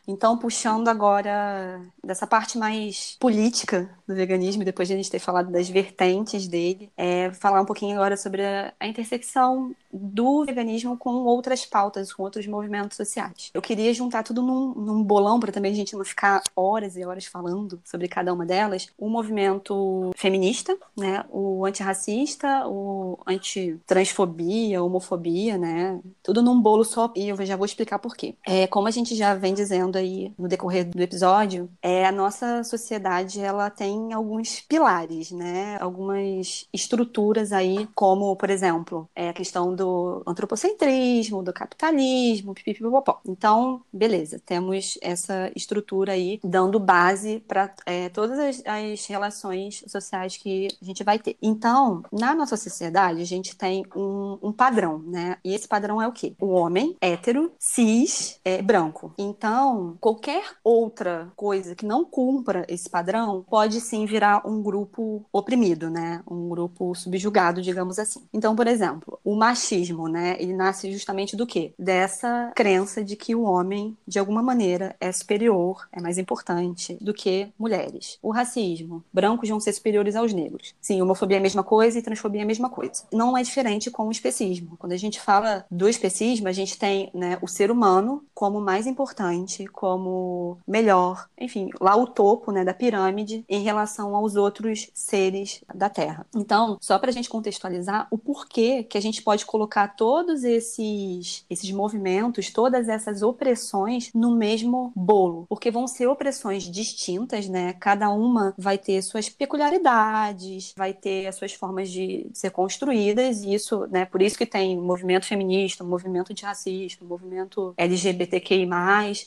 B: então, puxando agora dessa parte mais política do veganismo, depois de a gente ter falado das vertentes dele, é falar um pouquinho agora sobre a, a intersecção do veganismo com outras pautas, com outros movimentos sociais. Eu queria juntar tudo num, num bolão para também a gente não ficar horas e horas falando sobre cada uma delas. O movimento feminista, né? O antirracista, o antitransfobia, homofobia, né? Tudo num bolo só. E eu já vou explicar por quê. É, como a gente já vem dizendo aí no decorrer do episódio, é, a nossa sociedade ela tem alguns pilares, né? Algumas estruturas aí, como, por exemplo, é a questão do antropocentrismo, do capitalismo, pipipipopó. Então, beleza, temos essa estrutura aí dando base para é, todas as, as, relações sociais que a gente vai ter. Então, na nossa sociedade, a gente tem um, um padrão, né? E esse padrão é o quê? O homem hétero, cis, é, branco. Então, qualquer outra coisa que não cumpra esse padrão pode sim virar um grupo oprimido, né? Um grupo subjugado, digamos assim. Então, por exemplo, o machismo machismo, né? Ele nasce justamente do quê? Dessa crença de que o homem, de alguma maneira, é superior, é mais importante do que mulheres. O racismo, brancos vão ser superiores aos negros. Sim, homofobia é a mesma coisa e transfobia é a mesma coisa. Não é diferente com o especismo. Quando a gente fala do especismo, a gente tem né, o ser humano como mais importante, como melhor, enfim, lá o topo né, da pirâmide em relação aos outros seres da Terra. Então, só para a gente contextualizar o porquê que a gente pode colocar todos esses, esses movimentos, todas essas opressões no mesmo bolo, porque vão ser opressões distintas, né? Cada uma vai ter suas peculiaridades, vai ter as suas formas de ser construídas, e isso, né? Por isso que tem movimento feminista, movimento de racismo, movimento LGBTQI+,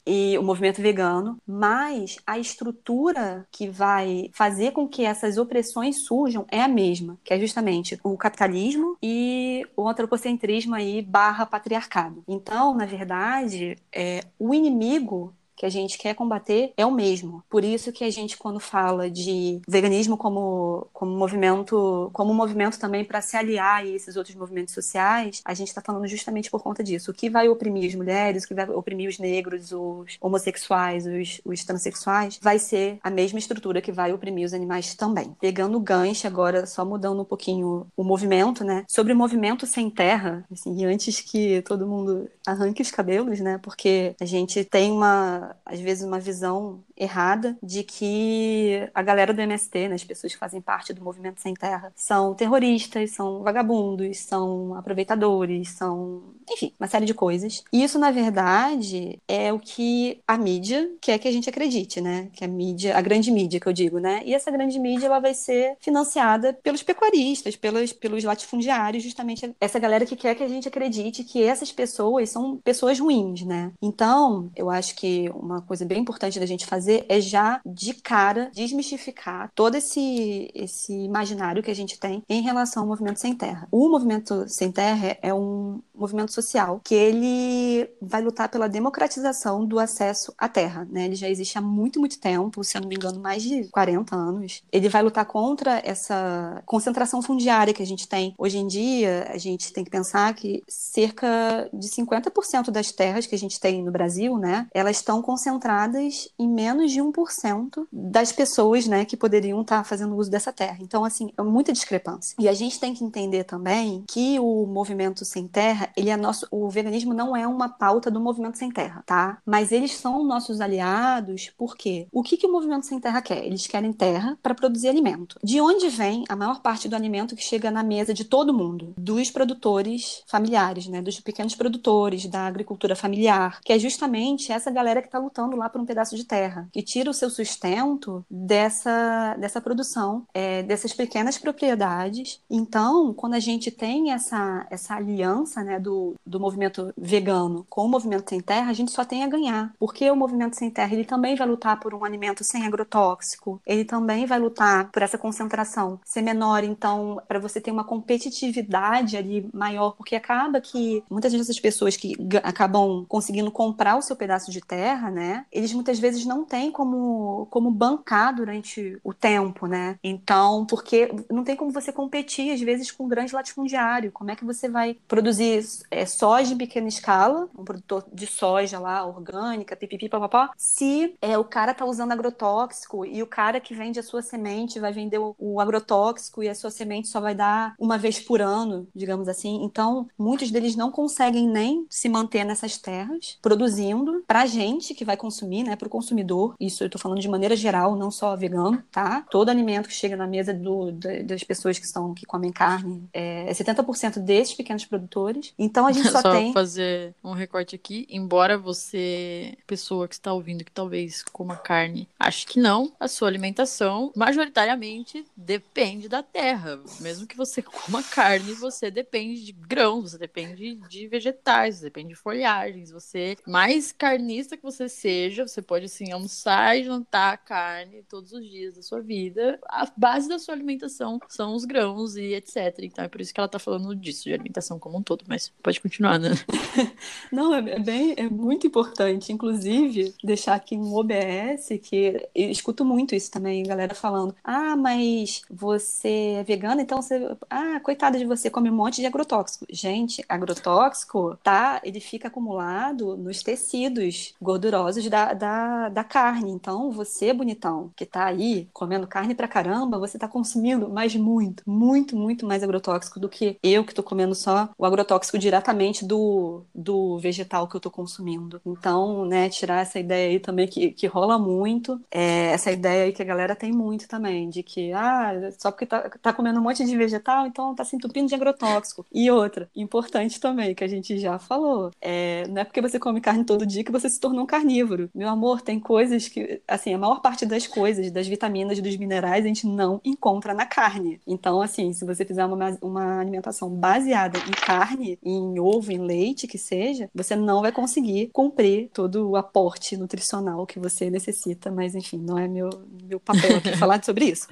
B: e o movimento vegano, mas a estrutura que vai fazer com que essas opressões surjam é a mesma, que é justamente o capitalismo e o antropocentrismo aí barra patriarcado. Então, na verdade, é, o inimigo que a gente quer combater é o mesmo. Por isso que a gente, quando fala de veganismo como, como movimento, como um movimento também para se aliar a esses outros movimentos sociais, a gente está falando justamente por conta disso. O que vai oprimir as mulheres, o que vai oprimir os negros, os homossexuais, os, os transexuais, vai ser a mesma estrutura que vai oprimir os animais também. Pegando o gancho agora, só mudando um pouquinho o movimento, né? Sobre o movimento sem terra, assim, e antes que todo mundo arranque os cabelos, né? Porque a gente tem uma às vezes, uma visão errada de que a galera do MST, né, as pessoas que fazem parte do movimento Sem Terra, são terroristas, são vagabundos, são aproveitadores, são, enfim, uma série de coisas. E isso, na verdade, é o que a mídia quer que a gente acredite, né? Que a mídia, a grande mídia que eu digo, né? E essa grande mídia ela vai ser financiada pelos pecuaristas, pelos, pelos latifundiários, justamente essa galera que quer que a gente acredite que essas pessoas são pessoas ruins, né? Então, eu acho que uma coisa bem importante da gente fazer é já de cara desmistificar todo esse, esse imaginário que a gente tem em relação ao movimento sem terra. O movimento sem terra é um movimento social que ele vai lutar pela democratização do acesso à terra, né? Ele já existe há muito, muito tempo, se eu não me engano, mais de 40 anos. Ele vai lutar contra essa concentração fundiária que a gente tem. Hoje em dia, a gente tem que pensar que cerca de 50% das terras que a gente tem no Brasil, né, elas estão concentradas em menos de 1% das pessoas, né, que poderiam estar tá fazendo uso dessa terra. Então, assim, é muita discrepância. E a gente tem que entender também que o movimento sem terra, ele é nosso, o veganismo não é uma pauta do movimento sem terra, tá? Mas eles são nossos aliados porque o que que o movimento sem terra quer? Eles querem terra para produzir alimento. De onde vem a maior parte do alimento que chega na mesa de todo mundo? Dos produtores familiares, né, dos pequenos produtores, da agricultura familiar, que é justamente essa galera que está lutando lá por um pedaço de terra, que tira o seu sustento dessa, dessa produção, é, dessas pequenas propriedades. Então, quando a gente tem essa, essa aliança né, do, do movimento vegano com o movimento sem terra, a gente só tem a ganhar, porque o movimento sem terra ele também vai lutar por um alimento sem agrotóxico, ele também vai lutar por essa concentração ser menor, então, para você ter uma competitividade ali maior, porque acaba que muitas dessas pessoas que acabam conseguindo comprar o seu pedaço de terra, né? Eles muitas vezes não têm como, como bancar durante o tempo, né? Então, porque não tem como você competir, às vezes, com um grande latifundiário. Como é que você vai produzir é, soja em pequena escala, um produtor de soja lá, orgânica, pipipi, papapá, se é, o cara tá usando agrotóxico e o cara que vende a sua semente vai vender o, o agrotóxico e a sua semente só vai dar uma vez por ano, digamos assim. Então, muitos deles não conseguem nem se manter nessas terras produzindo pra gente que vai consumir, né, para o Isso eu estou falando de maneira geral, não só vegano, tá? Todo alimento que chega na mesa do, das pessoas que estão que comem carne é 70% desses pequenos produtores. Então a gente só,
A: só
B: tem
A: fazer um recorte aqui, embora você, pessoa que está ouvindo que talvez coma carne, ache que não, a sua alimentação majoritariamente depende da terra. Mesmo que você coma carne, você depende de grãos, você depende de vegetais, você depende de folhagens, você mais carnista que você seja, você pode assim almoçar e jantar carne todos os dias da sua vida. A base da sua alimentação são os grãos e etc. Então é por isso que ela tá falando disso, de alimentação como um todo. Mas pode continuar, né?
B: Não, é bem, é muito importante. Inclusive, deixar aqui um OBS, que eu escuto muito isso também, galera falando: ah, mas você é vegana, então você. Ah, coitada de você, come um monte de agrotóxico. Gente, agrotóxico, tá? Ele fica acumulado nos tecidos gordurosos da, da, da carne carne. Então, você, bonitão, que tá aí comendo carne pra caramba, você tá consumindo mais muito, muito, muito mais agrotóxico do que eu que tô comendo só o agrotóxico diretamente do, do vegetal que eu tô consumindo. Então, né, tirar essa ideia aí também que, que rola muito, é, essa ideia aí que a galera tem muito também, de que, ah, só porque tá, tá comendo um monte de vegetal, então tá se entupindo de agrotóxico. E outra, importante também, que a gente já falou, é, não é porque você come carne todo dia que você se tornou um carnívoro. Meu amor, tem coisas que, assim, a maior parte das coisas, das vitaminas, dos minerais, a gente não encontra na carne. Então, assim, se você fizer uma, uma alimentação baseada em carne, em ovo, em leite, que seja, você não vai conseguir cumprir todo o aporte nutricional que você necessita. Mas, enfim, não é meu, meu papel aqui falar sobre isso.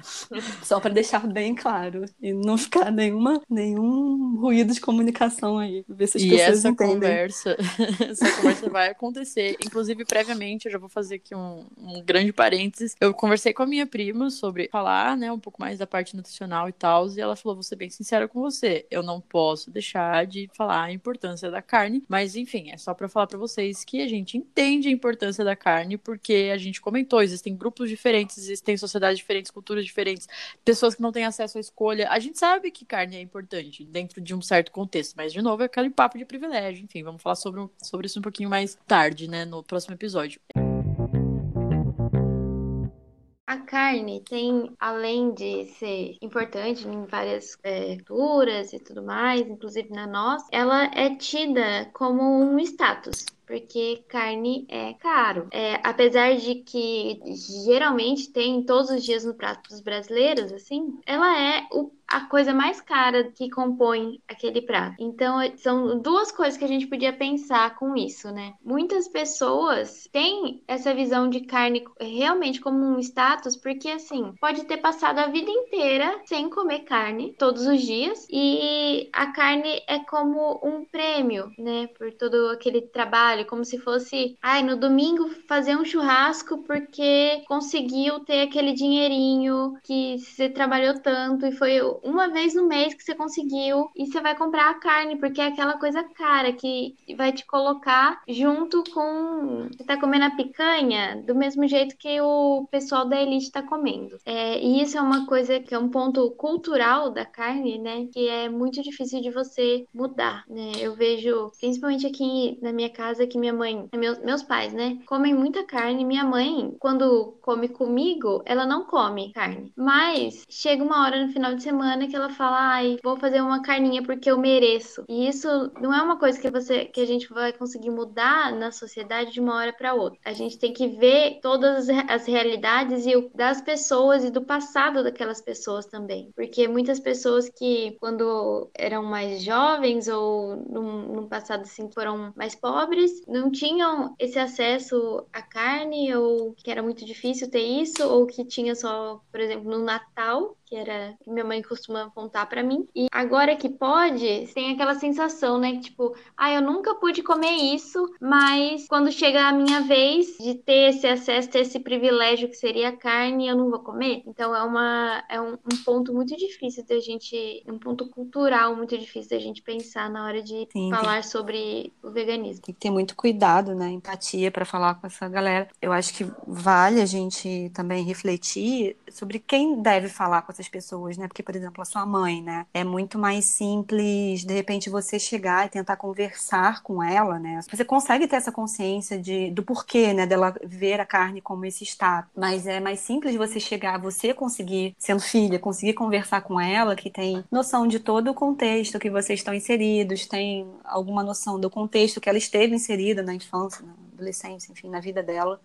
B: Só para deixar bem claro e não ficar nenhuma, nenhum ruído de comunicação aí. Ver se as
A: e
B: pessoas
A: essa
B: entendem.
A: conversa, essa conversa vai acontecer. Inclusive, previamente, eu já vou fazer aqui um, um grande parênteses. Eu conversei com a minha prima sobre falar, né, um pouco mais da parte nutricional e tal, e ela falou: vou ser bem sincera com você, eu não posso deixar de falar a importância da carne, mas enfim, é só para falar para vocês que a gente entende a importância da carne, porque a gente comentou, existem grupos diferentes, existem sociedades diferentes, culturas diferentes, pessoas que não têm acesso à escolha. A gente sabe que carne é importante dentro de um certo contexto, mas de novo é aquele papo de privilégio. Enfim, vamos falar sobre, sobre isso um pouquinho mais tarde, né, no próximo episódio.
C: A carne tem, além de ser importante em várias é, culturas e tudo mais, inclusive na nossa, ela é tida como um status porque carne é caro. É, apesar de que geralmente tem todos os dias no prato dos brasileiros, assim, ela é o, a coisa mais cara que compõe aquele prato. Então, são duas coisas que a gente podia pensar com isso, né? Muitas pessoas têm essa visão de carne realmente como um status, porque assim, pode ter passado a vida inteira sem comer carne todos os dias e a carne é como um prêmio, né, por todo aquele trabalho como se fosse, ai, no domingo fazer um churrasco porque conseguiu ter aquele dinheirinho que você trabalhou tanto e foi uma vez no mês que você conseguiu e você vai comprar a carne porque é aquela coisa cara que vai te colocar junto com você tá comendo a picanha do mesmo jeito que o pessoal da elite tá comendo. É, e isso é uma coisa que é um ponto cultural da carne, né, que é muito difícil de você mudar, né? Eu vejo, principalmente aqui na minha casa, que minha mãe, meus, meus pais, né, comem muita carne. Minha mãe, quando come comigo, ela não come carne. Mas chega uma hora no final de semana que ela fala: "Ai, vou fazer uma carninha porque eu mereço". E isso não é uma coisa que você que a gente vai conseguir mudar na sociedade de uma hora para outra. A gente tem que ver todas as realidades e o, das pessoas e do passado daquelas pessoas também. Porque muitas pessoas que quando eram mais jovens ou num, num passado assim foram mais pobres, não tinham esse acesso à carne, ou que era muito difícil ter isso, ou que tinha só, por exemplo, no Natal, que era que minha mãe costuma contar para mim. E agora que pode, tem aquela sensação, né, que tipo, ah, eu nunca pude comer isso, mas quando chega a minha vez de ter esse acesso, ter esse privilégio que seria a carne, eu não vou comer. Então é uma é um, um ponto muito difícil da gente, um ponto cultural muito difícil da gente pensar na hora de
B: Sim,
C: falar
B: tem...
C: sobre o veganismo.
B: Tem que ter muito cuidado, né, empatia para falar com essa galera. Eu acho que vale a gente também refletir sobre quem deve falar com essas pessoas, né? Porque, por exemplo, a sua mãe, né? É muito mais simples, de repente, você chegar e tentar conversar com ela, né? Você consegue ter essa consciência de, do porquê, né? Dela ver a carne como esse estado. Mas é mais simples você chegar, você conseguir, sendo filha, conseguir conversar com ela, que tem noção de todo o contexto que vocês estão inseridos, tem alguma noção do contexto que ela esteve inserida na infância, na adolescência, enfim, na vida dela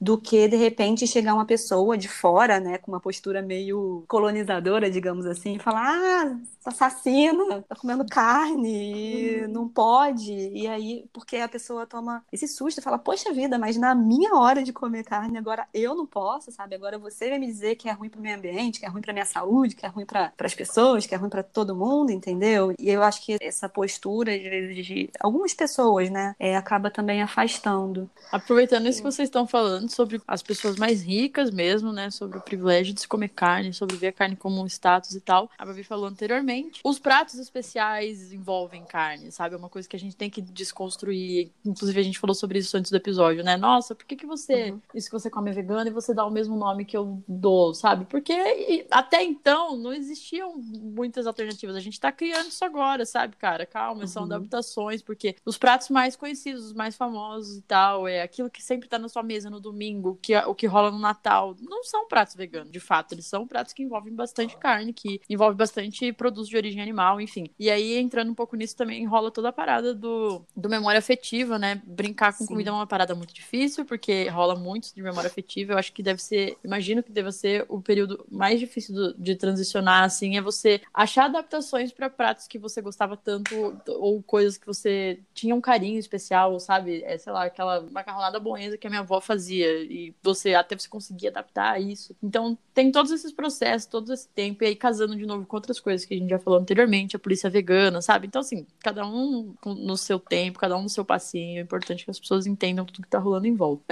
B: do que de repente chegar uma pessoa de fora, né, com uma postura meio colonizadora, digamos assim, e falar: "Ah, assassina, tá comendo carne, uhum. não pode". E aí, porque a pessoa toma esse susto e fala: "Poxa vida, mas na minha hora de comer carne agora eu não posso, sabe? Agora você vai me dizer que é ruim para o meio ambiente, que é ruim para minha saúde, que é ruim para as pessoas, que é ruim para todo mundo, entendeu? E eu acho que essa postura de, de algumas pessoas, né, é, acaba também afastando.
A: Aproveitando isso que vocês estão falando, falando sobre as pessoas mais ricas mesmo, né? Sobre o privilégio de se comer carne, sobre ver a carne como um status e tal. A Babi falou anteriormente. Os pratos especiais envolvem carne, sabe? É uma coisa que a gente tem que desconstruir. Inclusive, a gente falou sobre isso antes do episódio, né? Nossa, por que, que você. Uhum. Isso que você come é vegano e você dá o mesmo nome que eu dou, sabe? Porque até então não existiam muitas alternativas. A gente tá criando isso agora, sabe, cara? Calma, uhum. são adaptações, porque os pratos mais conhecidos, os mais famosos e tal, é aquilo que sempre tá na sua mesa no domingo, que, o que rola no Natal, não são pratos veganos, de fato. Eles são pratos que envolvem bastante carne, que envolvem bastante produtos de origem animal, enfim. E aí, entrando um pouco nisso, também rola toda a parada do, do memória afetiva, né? Brincar com Sim. comida é uma parada muito difícil, porque rola muito de memória afetiva. Eu acho que deve ser, imagino que deva ser o período mais difícil do, de transicionar, assim, é você achar adaptações para pratos que você gostava tanto, ou coisas que você tinha um carinho especial, sabe? É, sei lá, aquela macarronada bolonhesa que a minha avó fazia, e você até você conseguir adaptar a isso. Então, tem todos esses processos, todo esse tempo, e aí casando de novo com outras coisas que a gente já falou anteriormente, a polícia vegana, sabe? Então, assim, cada um no seu tempo, cada um no seu passinho. É importante que as pessoas entendam tudo que tá rolando em volta.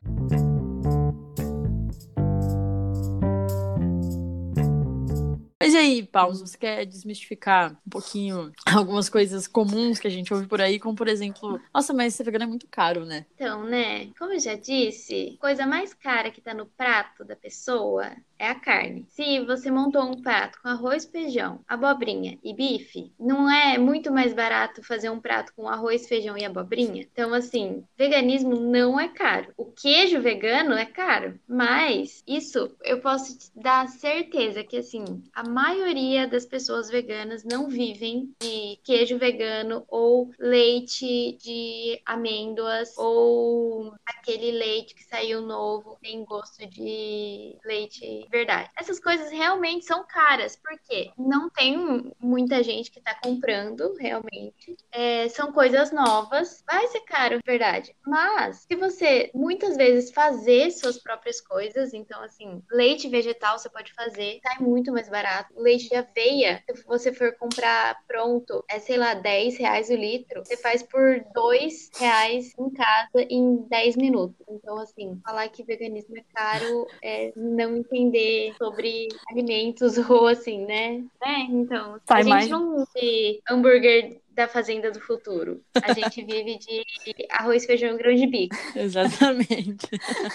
A: Mas e aí, Paulo, você quer desmistificar um pouquinho algumas coisas comuns que a gente ouve por aí, como por exemplo, nossa, mas ser vegano é muito caro, né?
C: Então, né? Como eu já disse, coisa mais cara que tá no prato da pessoa é a carne. Se você montou um prato com arroz, feijão, abobrinha e bife, não é muito mais barato fazer um prato com arroz, feijão e abobrinha? Então, assim, veganismo não é caro. O queijo vegano é caro, mas isso eu posso te dar certeza que, assim, a maioria das pessoas veganas não vivem de queijo vegano ou leite de amêndoas ou aquele leite que saiu novo, tem gosto de leite verdade. Essas coisas realmente são caras, porque não tem muita gente que tá comprando, realmente. É, são coisas novas, vai ser caro, verdade. Mas, se você muitas vezes fazer suas próprias coisas, então, assim, leite vegetal você pode fazer, sai muito mais barato. Leite de aveia, se você for comprar pronto, é, sei lá, 10 reais o litro, você faz por 2 reais em casa em 10 minutos. Então, assim, falar que veganismo é caro é não entender aprender sobre alimentos ou assim, né? né? Então, Sai a gente mais... não hambúrguer da fazenda do futuro. A gente vive de arroz, feijão e grão de bico.
A: Exatamente.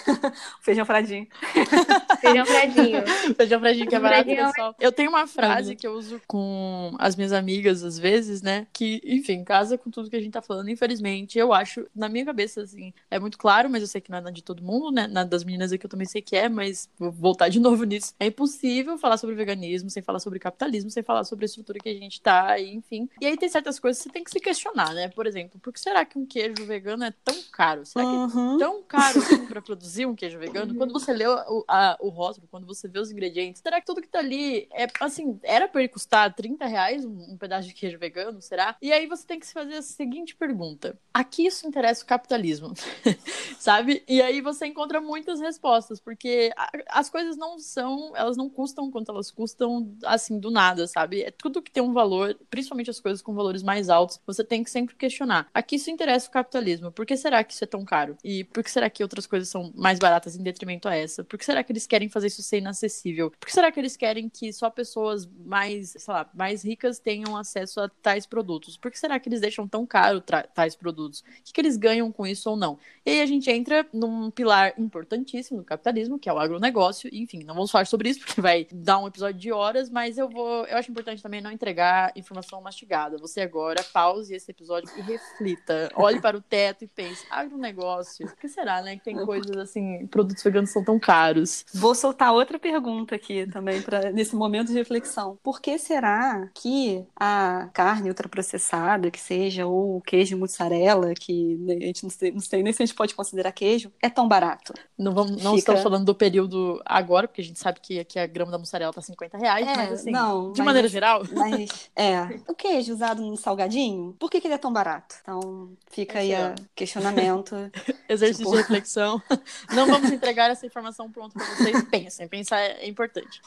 B: feijão fradinho.
C: feijão fradinho.
A: Feijão fradinho que é barato, pessoal. Eu tenho uma frase que eu uso com as minhas amigas às vezes, né? Que, enfim, casa com tudo que a gente tá falando. Infelizmente, eu acho, na minha cabeça, assim, é muito claro, mas eu sei que não é de todo mundo, né? Na das meninas aqui eu também sei que é, mas vou voltar de novo nisso. É impossível falar sobre veganismo sem falar sobre capitalismo, sem falar sobre a estrutura que a gente tá, enfim. E aí tem certas coisas coisas você tem que se questionar, né? Por exemplo, por que será que um queijo vegano é tão caro? Será que uhum. é tão caro assim para produzir um queijo vegano? Quando você lê o, a, o rótulo, quando você vê os ingredientes, será que tudo que tá ali é assim, era para ele custar 30 reais um, um, pedaço de queijo vegano? Será? E aí você tem que se fazer a seguinte pergunta: aqui isso interessa o capitalismo, sabe? E aí você encontra muitas respostas, porque a, as coisas não são, elas não custam quanto elas custam assim do nada, sabe? É tudo que tem um valor, principalmente as coisas com valores mais mais altos, você tem que sempre questionar. Aqui isso interessa o capitalismo. Por que será que isso é tão caro? E por que será que outras coisas são mais baratas em detrimento a essa? Por que será que eles querem fazer isso ser inacessível? Por que será que eles querem que só pessoas mais, sei lá, mais ricas tenham acesso a tais produtos? Por que será que eles deixam tão caro tais produtos? O que, que eles ganham com isso ou não? E aí a gente entra num pilar importantíssimo do capitalismo, que é o agronegócio. Enfim, não vamos falar sobre isso porque vai dar um episódio de horas, mas eu vou. Eu acho importante também não entregar informação mastigada. Você agora agora, pause esse episódio e reflita. Olhe para o teto e pense, agronegócio, o que será, né? Que tem coisas assim, produtos veganos são tão caros.
B: Vou soltar outra pergunta aqui também, para nesse momento de reflexão. Por que será que a carne ultraprocessada, que seja, ou o queijo mussarela, que a gente não sei, não sei nem se a gente pode considerar queijo, é tão barato?
A: Não, vamos, não Fica... estamos falando do período agora, porque a gente sabe que aqui a grama da mussarela tá 50 reais, é, mas assim, não, de mas, maneira geral.
B: Mas, é, o queijo usado no sal salgadinho, por que, que ele é tão barato? Então, fica aí o questionamento.
A: Exercício tipo... de reflexão. Não vamos entregar essa informação pronta para vocês. Pensem, pensar é importante.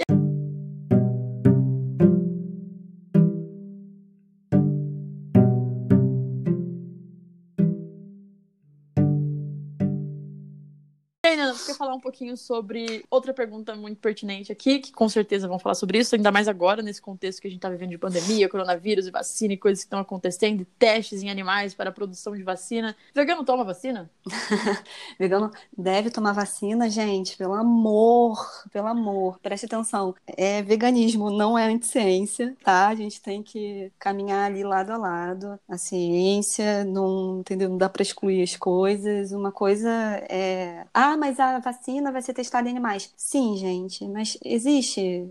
A: Menina, quer falar um pouquinho sobre outra pergunta muito pertinente aqui, que com certeza vão falar sobre isso, ainda mais agora, nesse contexto que a gente tá vivendo de pandemia, coronavírus e vacina e coisas que estão acontecendo, testes em animais para a produção de vacina. Vegano toma vacina?
B: Vegano deve tomar vacina, gente, pelo amor, pelo amor, preste atenção. É veganismo, não é anticiência, tá? A gente tem que caminhar ali lado a lado. A ciência não, entendeu? Não dá para excluir as coisas. Uma coisa é, ah, mas a vacina vai ser testada em animais. Sim, gente, mas existe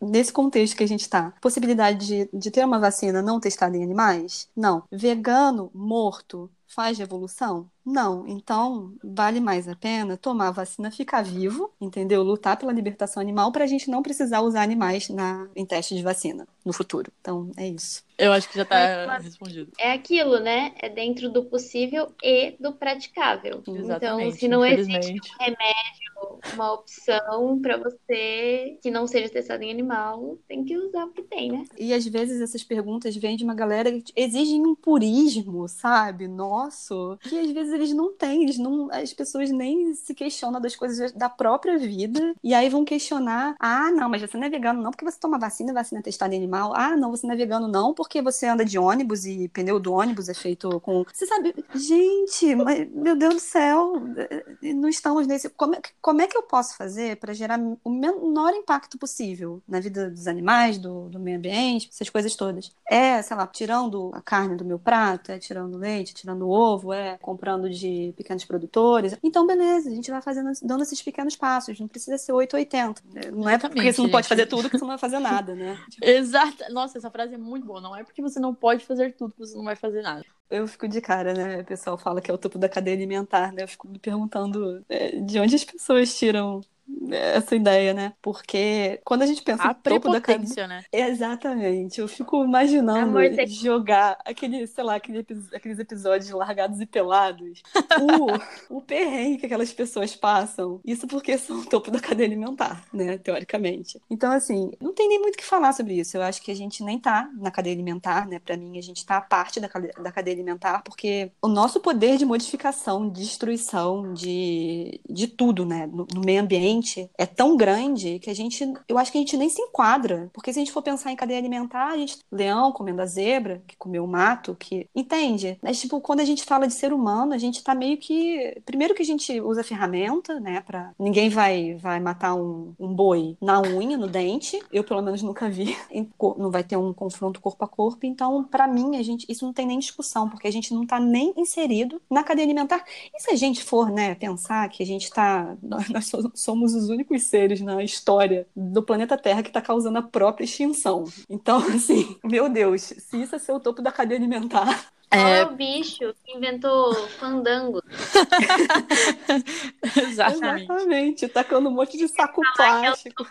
B: nesse contexto que a gente está possibilidade de, de ter uma vacina não testada em animais? Não. Vegano morto faz revolução? Não. Então, vale mais a pena tomar a vacina, ficar vivo, entendeu? Lutar pela libertação animal para a gente não precisar usar animais na, em teste de vacina no futuro. Então, é isso.
A: Eu acho que já está respondido.
C: É aquilo, né? É dentro do possível e do praticável.
A: Exatamente.
C: Então, se não existe um remédio, uma opção para você que não seja testado em animal, tem que usar o que tem, né?
B: E às vezes essas perguntas vêm de uma galera que exigem um purismo, sabe? Nosso, que às vezes eles não têm, eles não, as pessoas nem se questionam das coisas da própria vida e aí vão questionar: "Ah, não, mas você não é vegano não porque você toma vacina, vacina testada em animal. Ah, não, você não é vegano não porque você anda de ônibus e pneu do ônibus é feito com Você sabe, gente, mas, meu Deus do céu, não estamos nesse como, é como é que eu posso fazer para gerar o menor impacto possível na vida dos animais, do, do meio ambiente, essas coisas todas? É, sei lá, tirando a carne do meu prato, é tirando leite, tirando o ovo, é comprando de pequenos produtores. Então, beleza, a gente vai fazendo, dando esses pequenos passos. Não precisa ser 880. Não é porque você não pode fazer tudo que você não vai fazer nada, né?
A: Exato. Nossa, essa frase é muito boa. Não é porque você não pode fazer tudo que você não vai fazer nada.
B: Eu fico de cara, né? O pessoal fala que é o topo da cadeia alimentar, né? Eu fico me perguntando é, de onde as pessoas tiram essa ideia, né? Porque quando a gente pensa
A: a
B: no topo da cadeia...
A: né?
B: Exatamente. Eu fico imaginando Amor, você... jogar aquele, sei lá, aquele, aqueles episódios largados e pelados. o, o perrengue que aquelas pessoas passam. Isso porque são o topo da cadeia alimentar, né? Teoricamente. Então, assim, não tem nem muito o que falar sobre isso. Eu acho que a gente nem tá na cadeia alimentar, né? Pra mim, a gente tá a parte da cadeia, da cadeia alimentar, porque o nosso poder de modificação, de destruição, de, de tudo, né? no, no meio ambiente gente é tão grande que a gente, eu acho que a gente nem se enquadra. Porque se a gente for pensar em cadeia alimentar, a gente, leão comendo a zebra, que comeu o mato, que. Entende? Mas, tipo, quando a gente fala de ser humano, a gente tá meio que. Primeiro que a gente usa ferramenta, né? Pra... Ninguém vai, vai matar um, um boi na unha, no dente. Eu, pelo menos, nunca vi. Não vai ter um confronto corpo a corpo. Então, para mim, a gente, isso não tem nem discussão, porque a gente não tá nem inserido na cadeia alimentar. E se a gente for, né, pensar que a gente tá. Nós somos somos os únicos seres na história do planeta Terra que está causando a própria extinção. Então, assim, meu Deus, se isso é ser o topo da cadeia alimentar,
C: é... é o bicho que inventou fandango.
A: Exatamente.
B: Exatamente, tacando um monte de saco plástico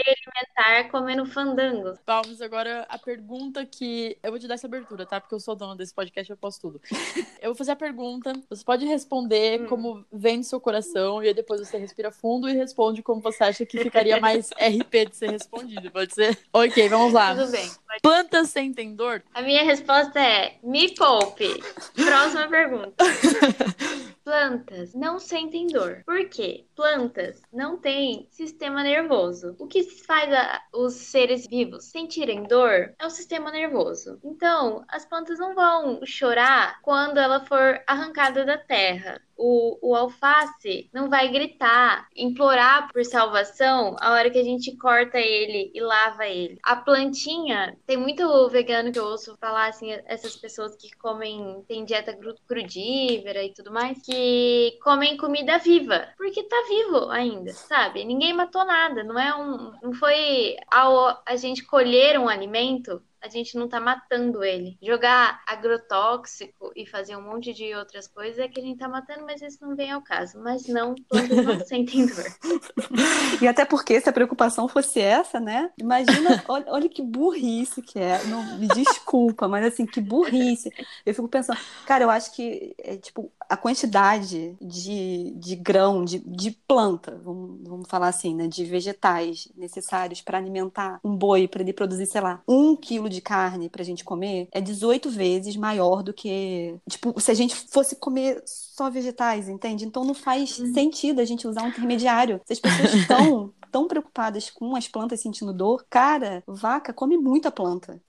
C: alimentar comendo fandango.
A: Vamos agora a pergunta que. Eu vou te dar essa abertura, tá? Porque eu sou dona desse podcast, eu posso tudo. eu vou fazer a pergunta, você pode responder hum. como vem do seu coração, e aí depois você respira fundo e responde como você acha que ficaria mais RP de ser respondido, pode ser? Ok, vamos lá.
C: Tudo bem.
A: Pode... Plantas sentem dor?
C: A minha resposta é: me poupe. Próxima pergunta. Plantas não sentem dor. Por quê? Plantas não têm sistema nervoso. O que faz a, os seres vivos sentirem dor é o sistema nervoso. Então, as plantas não vão chorar quando ela for arrancada da terra o, o alface não vai gritar, implorar por salvação a hora que a gente corta ele e lava ele. A plantinha, tem muito vegano que eu ouço falar assim, essas pessoas que comem, tem dieta crudívera e tudo mais, que comem comida viva, porque tá vivo ainda, sabe? Ninguém matou nada, não é um, não foi ao a gente colher um alimento a gente não tá matando ele. Jogar agrotóxico e fazer um monte de outras coisas é que a gente tá matando, mas isso não vem ao caso. Mas não, plantas não sentem dor.
B: E até porque se a preocupação fosse essa, né? Imagina, olha, olha que burrice que é. Não, me desculpa, mas assim, que burrice. Eu fico pensando, cara, eu acho que, é, tipo, a quantidade de, de grão, de, de planta, vamos, vamos falar assim, né? De vegetais necessários para alimentar um boi, para ele produzir, sei lá, um quilo de carne para a gente comer, é 18 vezes maior do que. Tipo, se a gente fosse comer só vegetais, entende? Então não faz uhum. sentido a gente usar um intermediário. Se as pessoas estão tão preocupadas com as plantas sentindo dor, cara, vaca come muita planta.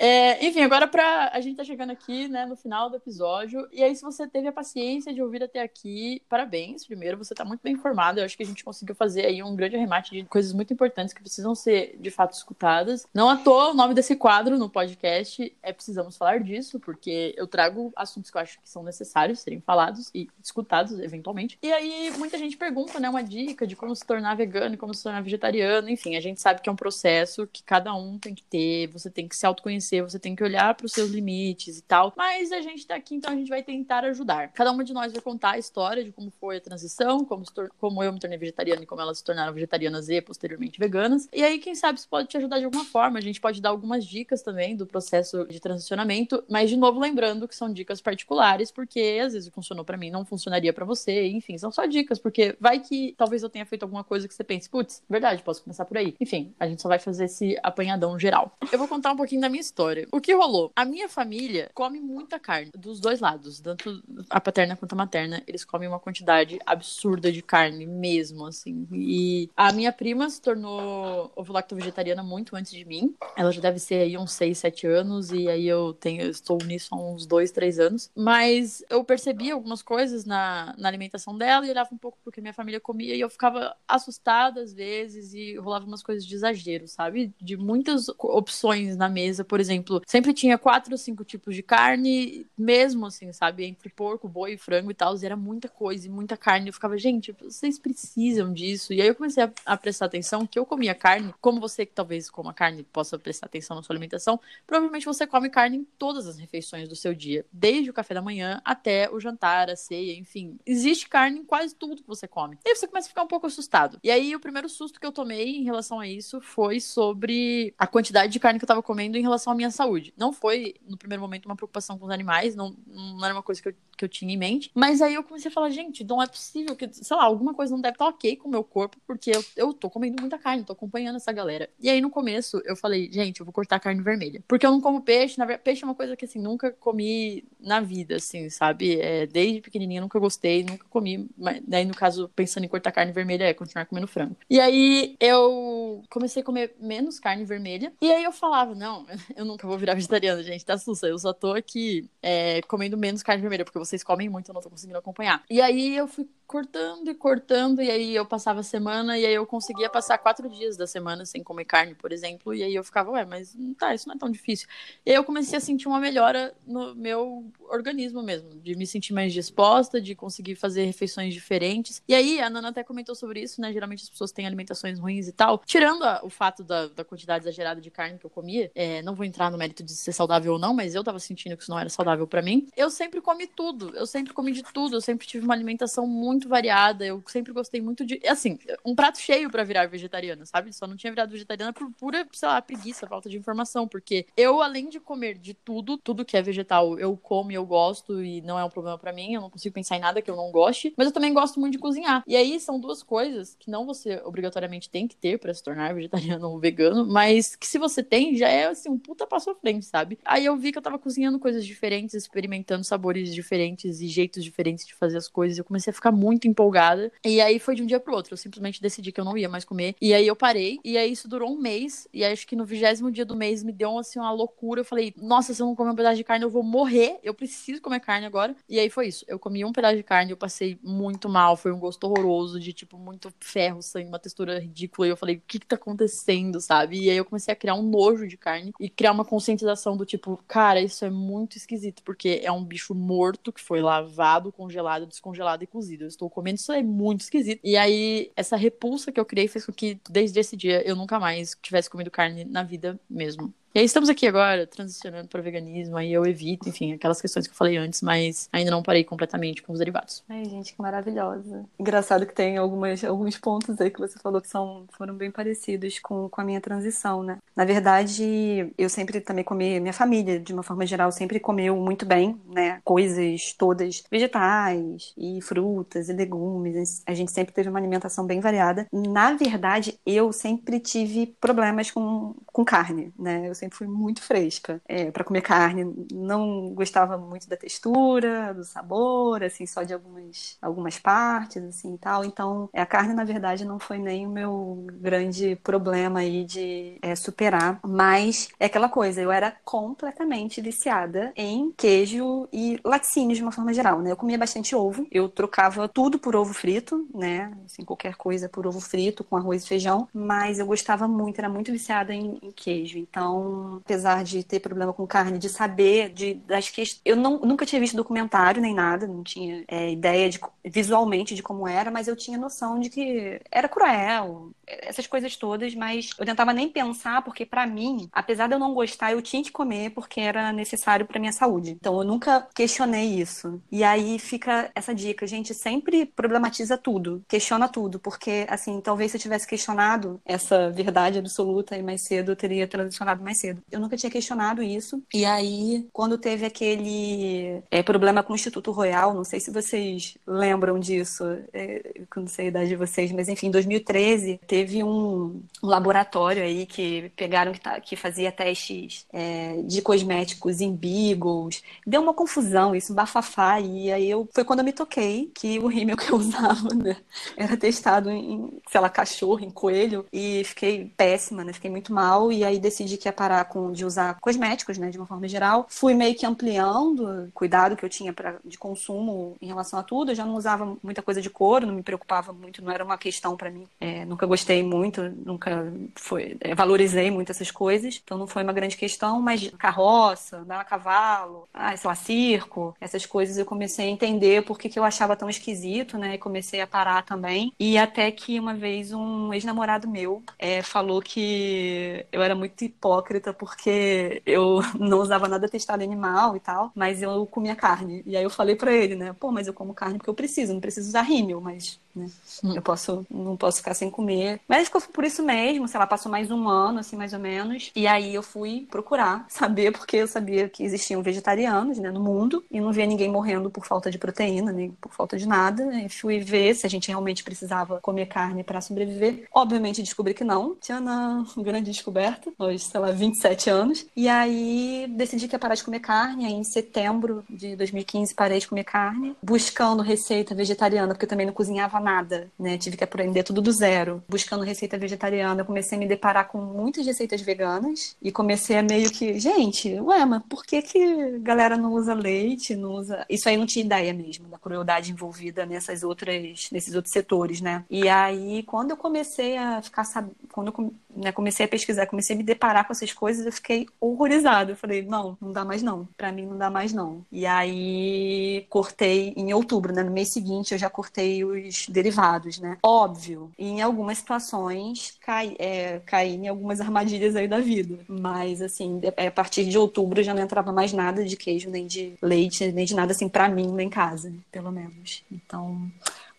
A: É, enfim, agora pra. A gente tá chegando aqui, né, no final do episódio. E aí, se você teve a paciência de ouvir até aqui, parabéns. Primeiro, você tá muito bem informado. Eu acho que a gente conseguiu fazer aí um grande arremate de coisas muito importantes que precisam ser, de fato, escutadas. Não à toa, o nome desse quadro no podcast é Precisamos Falar Disso, porque eu trago assuntos que eu acho que são necessários serem falados e escutados, eventualmente. E aí, muita gente pergunta, né, uma dica de como se tornar vegano e como se tornar vegetariano. Enfim, a gente sabe que é um processo que cada um tem que ter, você tem que se autoconhecer você tem que olhar para os seus limites e tal. Mas a gente tá aqui, então a gente vai tentar ajudar. Cada uma de nós vai contar a história de como foi a transição, como, como eu me tornei vegetariana e como elas se tornaram vegetarianas e posteriormente veganas. E aí, quem sabe, isso pode te ajudar de alguma forma. A gente pode dar algumas dicas também do processo de transicionamento, mas de novo lembrando que são dicas particulares, porque às vezes funcionou para mim, não funcionaria para você, enfim, são só dicas, porque vai que talvez eu tenha feito alguma coisa que você pense, putz, verdade, posso começar por aí. Enfim, a gente só vai fazer esse apanhadão geral. Eu vou contar um pouquinho da minha história história. O que rolou? A minha família come muita carne, dos dois lados, tanto a paterna quanto a materna. Eles comem uma quantidade absurda de carne mesmo, assim. E a minha prima se tornou ovo-lacto-vegetariana muito antes de mim. Ela já deve ser aí uns 6, 7 anos, e aí eu tenho, eu estou nisso há uns 2, 3 anos. Mas eu percebi algumas coisas na, na alimentação dela e olhava um pouco porque minha família comia e eu ficava assustada às vezes e rolava umas coisas de exagero, sabe? De muitas opções na mesa, por exemplo exemplo, sempre tinha quatro ou cinco tipos de carne, mesmo assim, sabe? Entre porco, boi, frango e tal, era muita coisa e muita carne. Eu ficava, gente, vocês precisam disso. E aí eu comecei a, a prestar atenção que eu comia carne, como você que talvez coma carne possa prestar atenção na sua alimentação, provavelmente você come carne em todas as refeições do seu dia, desde o café da manhã até o jantar, a ceia, enfim. Existe carne em quase tudo que você come. E aí você começa a ficar um pouco assustado. E aí o primeiro susto que eu tomei em relação a isso foi sobre a quantidade de carne que eu tava comendo em relação à minha saúde. Não foi, no primeiro momento, uma preocupação com os animais, não, não era uma coisa que eu, que eu tinha em mente. Mas aí eu comecei a falar, gente, não é possível que, sei lá, alguma coisa não deve estar ok com o meu corpo, porque eu, eu tô comendo muita carne, tô acompanhando essa galera. E aí no começo eu falei, gente, eu vou cortar carne vermelha. Porque eu não como peixe, na verdade, peixe é uma coisa que assim, nunca comi na vida, assim, sabe? É, desde pequenininha nunca gostei, nunca comi. Mas daí, no caso, pensando em cortar carne vermelha, é continuar comendo frango. E aí eu comecei a comer menos carne vermelha. E aí eu falava, não, eu nunca vou virar vegetariana, gente, tá sussa. Eu só tô aqui é, comendo menos carne vermelha, porque vocês comem muito, eu não tô conseguindo acompanhar. E aí eu fui cortando e cortando, e aí eu passava a semana, e aí eu conseguia passar quatro dias da semana sem comer carne, por exemplo, e aí eu ficava, ué, mas tá, isso não é tão difícil. E aí eu comecei a sentir uma melhora no meu organismo mesmo, de me sentir mais disposta, de conseguir fazer refeições diferentes. E aí, a Nana até comentou sobre isso, né? Geralmente as pessoas têm alimentações ruins e tal. Tirando a, o fato da, da, quantidade exagerada de carne que eu comia, é, não vou entrar no mérito de ser saudável ou não, mas eu tava sentindo que isso não era saudável para mim. Eu sempre comi tudo, eu sempre comi de tudo, eu sempre tive uma alimentação muito variada, eu sempre gostei muito de. Assim, um prato cheio para virar vegetariana, sabe? Só não tinha virado vegetariana por pura, sei lá, preguiça, falta de informação, porque eu, além de comer de tudo, tudo que é vegetal, eu como e eu gosto e não é um problema para mim, eu não consigo pensar em nada que eu não goste, mas eu também gosto muito de cozinhar. E aí são duas coisas que não você obrigatoriamente tem que ter para se tornar vegetariano ou vegano, mas que se você tem, já é assim um puta passo à frente, sabe? Aí eu vi que eu tava cozinhando coisas diferentes, experimentando sabores diferentes e jeitos diferentes de fazer as coisas. Eu comecei a ficar muito empolgada. E aí foi de um dia pro outro. Eu simplesmente decidi que eu não ia mais comer. E aí eu parei. E aí isso durou um mês. E acho que no vigésimo dia do mês me deu assim uma loucura. Eu falei, nossa, se eu não comer um pedaço de carne, eu vou morrer. Eu preciso comer carne agora. E aí foi isso. Eu comi um pedaço de carne, eu passei muito mal. Foi um gosto horroroso, de tipo, muito ferro, sangue, uma textura ridícula. E eu falei, o que que tá acontecendo, sabe? E aí eu comecei a criar um nojo de carne e criar uma conscientização do tipo, cara, isso é muito esquisito, porque é um bicho morto que foi lavado, congelado, descongelado e cozido. Eu estou comendo, isso é muito esquisito. E aí, essa repulsa que eu criei fez com que, desde esse dia, eu nunca mais tivesse comido carne na vida mesmo. E aí estamos aqui agora, transicionando para o veganismo, aí eu evito, enfim, aquelas questões que eu falei antes, mas ainda não parei completamente com os derivados.
B: Ai, gente, que maravilhosa. Engraçado que tem algumas, alguns pontos aí que você falou que são, foram bem parecidos com, com a minha transição, né? Na verdade, eu sempre também comi, minha família, de uma forma geral, sempre comeu muito bem, né? Coisas todas vegetais e frutas e legumes. A gente sempre teve uma alimentação bem variada. Na verdade, eu sempre tive problemas com, com carne, né? Eu sempre fui muito fresca é, para comer carne. Não gostava muito da textura, do sabor, assim, só de algumas, algumas partes, assim, e tal. Então, a carne, na verdade, não foi nem o meu grande problema aí de é, superar. Mas é aquela coisa, eu era completamente viciada em queijo e laticínios de uma forma geral, né? Eu comia bastante ovo, eu trocava tudo por ovo frito, né? Assim, qualquer coisa por ovo frito, com arroz e feijão, mas eu gostava muito, era muito viciada em, em queijo. Então, apesar de ter problema com carne, de saber de, das questões. Eu não, nunca tinha visto documentário nem nada, não tinha é, ideia de, visualmente de como era, mas eu tinha noção de que era cruel, essas coisas todas, mas eu tentava nem pensar, porque para mim, apesar de eu não gostar, eu tinha que comer porque era necessário para minha saúde. Então eu nunca questionei isso. E aí fica essa dica, gente, sempre problematiza tudo, questiona tudo, porque assim, talvez se eu tivesse questionado essa verdade absoluta e mais cedo, eu teria transicionado mais cedo. Eu nunca tinha questionado isso. E aí, quando teve aquele é, problema com o Instituto Royal, não sei se vocês lembram disso, é, não sei a idade de vocês, mas enfim, em 2013 teve teve um, um laboratório aí que pegaram que, tá, que fazia testes é, de cosméticos em beagles. Deu uma confusão isso, um bafafá. E aí eu, foi quando eu me toquei que o rímel que eu usava né, era testado em, sei lá, cachorro, em coelho. E fiquei péssima, né? Fiquei muito mal. E aí decidi que ia parar com, de usar cosméticos, né? De uma forma geral. Fui meio que ampliando o cuidado que eu tinha de consumo em relação a tudo. Eu já não usava muita coisa de couro, não me preocupava muito, não era uma questão para mim. É, nunca gostei gostei muito, nunca foi, é, valorizei muito essas coisas, então não foi uma grande questão, mas carroça, andar a cavalo, ah, sei lá, circo, essas coisas eu comecei a entender por que, que eu achava tão esquisito, né, e comecei a parar também, e até que uma vez um ex-namorado meu é, falou que eu era muito hipócrita porque eu não usava nada testado animal e tal, mas eu comia carne, e aí eu falei para ele, né, pô, mas eu como carne porque eu preciso, não preciso usar rímel, mas né? Hum. Eu posso, não posso ficar sem comer. Mas ficou por isso mesmo, sei lá, passou mais um ano, assim, mais ou menos. E aí eu fui procurar saber, porque eu sabia que existiam vegetarianos, né, no mundo, e não via ninguém morrendo por falta de proteína, nem por falta de nada. E fui ver se a gente realmente precisava comer carne para sobreviver. Obviamente descobri que não. Tinha uma grande descoberta, aos, sei lá, 27 anos. E aí decidi que ia parar de comer carne. Aí em setembro de 2015 parei de comer carne, buscando receita vegetariana, porque eu também não cozinhava nada né? Tive que aprender tudo do zero. Buscando receita vegetariana, eu comecei a me deparar com muitas receitas veganas e comecei a meio que, gente, ué, mas por que que galera não usa leite, não usa... Isso aí não tinha ideia mesmo da crueldade envolvida nessas outras, nesses outros setores, né? E aí, quando eu comecei a ficar sabendo, quando eu né, comecei a pesquisar, comecei a me deparar com essas coisas, eu fiquei horrorizada. Eu falei, não, não dá mais não. Pra mim não dá mais não. E aí cortei em outubro, né? No mês seguinte eu já cortei os derivados, né? Óbvio, em algumas situações cai, é, caí em algumas armadilhas aí da vida. Mas assim, a partir de outubro já não entrava mais nada de queijo, nem de leite, nem de nada assim pra mim lá em casa, pelo menos. Então,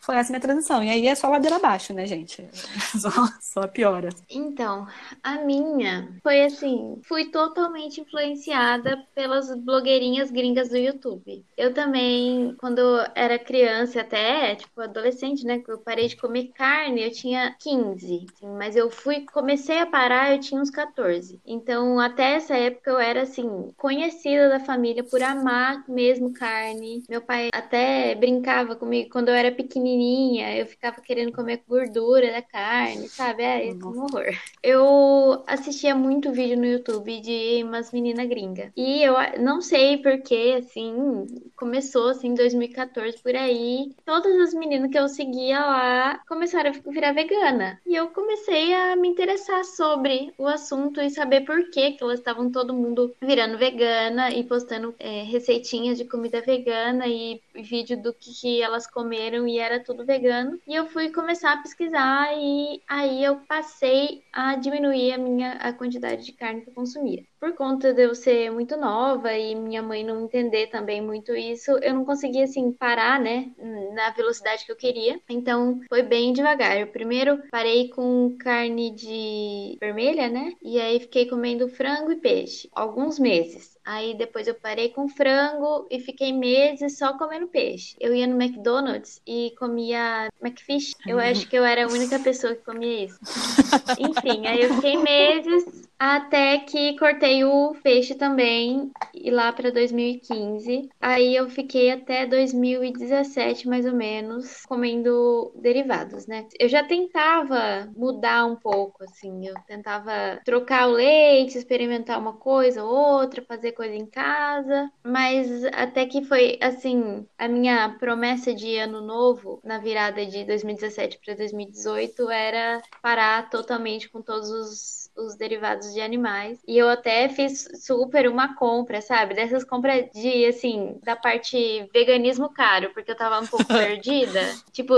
B: foi essa minha transição. E aí é só ladeira abaixo, né, gente? Só, só piora.
C: Então, a minha foi assim: fui totalmente influenciada pelas blogueirinhas gringas do YouTube. Eu também, quando era criança, até, tipo, adolescente, né? Eu parei de comer carne, eu tinha 15. Assim, mas eu fui, comecei a parar, eu tinha uns 14. Então, até essa época, eu era, assim, conhecida da família por amar mesmo carne. Meu pai até brincava comigo quando eu era pequenininha pequenininha, eu ficava querendo comer gordura da carne, sabe? É, é um horror. Eu assistia muito vídeo no YouTube de umas meninas gringas. E eu não sei porque, assim, começou assim em 2014 por aí. Todas as meninas que eu seguia lá começaram a virar vegana. E eu comecei a me interessar sobre o assunto e saber por que, que elas estavam todo mundo virando vegana e postando é, receitinhas de comida vegana e vídeo do que, que elas comeram e era tudo vegano. E eu fui começar a pesquisar e aí eu passei a diminuir a minha a quantidade de carne que eu consumia. Por conta de eu ser muito nova e minha mãe não entender também muito isso, eu não conseguia assim parar, né, na velocidade que eu queria. Então foi bem devagar. Eu primeiro parei com carne de vermelha, né? E aí fiquei comendo frango e peixe alguns meses. Aí depois eu parei com frango e fiquei meses só comendo peixe. Eu ia no McDonald's e comia McFish. Eu acho que eu era a única pessoa que comia isso. Enfim, aí eu fiquei meses até que cortei o peixe também e lá para 2015. Aí eu fiquei até 2017 mais ou menos comendo derivados, né? Eu já tentava mudar um pouco assim, eu tentava trocar o leite, experimentar uma coisa ou outra, fazer coisa em casa, mas até que foi assim, a minha promessa de ano novo na virada de 2017 para 2018 era parar totalmente com todos os os derivados de animais. E eu até fiz super uma compra, sabe? Dessas compras de, assim, da parte veganismo caro, porque eu tava um pouco perdida. Tipo,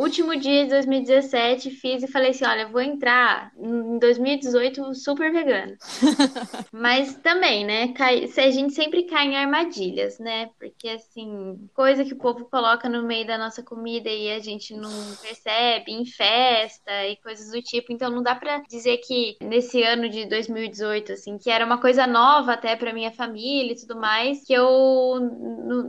C: último dia de 2017, fiz e falei assim: olha, vou entrar em 2018 super vegano. Mas também, né? Cai, a gente sempre cai em armadilhas, né? Porque, assim, coisa que o povo coloca no meio da nossa comida e a gente não percebe, em festa e coisas do tipo. Então, não dá pra dizer que nesse ano de 2018, assim, que era uma coisa nova até para minha família e tudo mais, que eu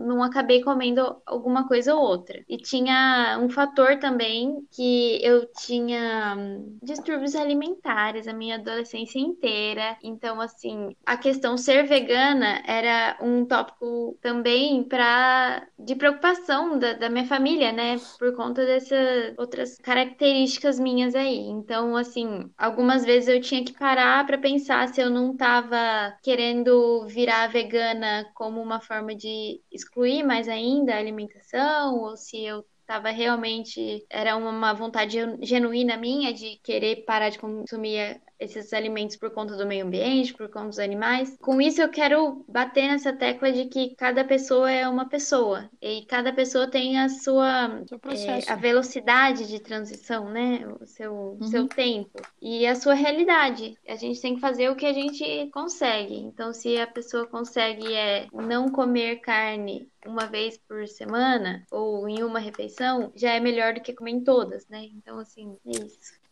C: não acabei comendo alguma coisa ou outra. E tinha um fator também que eu tinha hum, distúrbios alimentares a minha adolescência inteira. Então, assim, a questão ser vegana era um tópico também para de preocupação da, da minha família, né? Por conta dessas outras características minhas aí. Então, assim, algumas vezes eu tinha que parar para pensar se eu não estava querendo virar vegana como uma forma de excluir mais ainda a alimentação, ou se eu estava realmente era uma vontade genuína minha de querer parar de consumir esses alimentos por conta do meio ambiente, por conta dos animais. Com isso, eu quero bater nessa tecla de que cada pessoa é uma pessoa e cada pessoa tem a sua é, a velocidade de transição, né? O seu, uhum. seu tempo e a sua realidade. A gente tem que fazer o que a gente consegue. Então, se a pessoa consegue é não comer carne uma vez por semana ou em uma refeição, já é melhor do que comer em todas, né? Então, assim, é isso.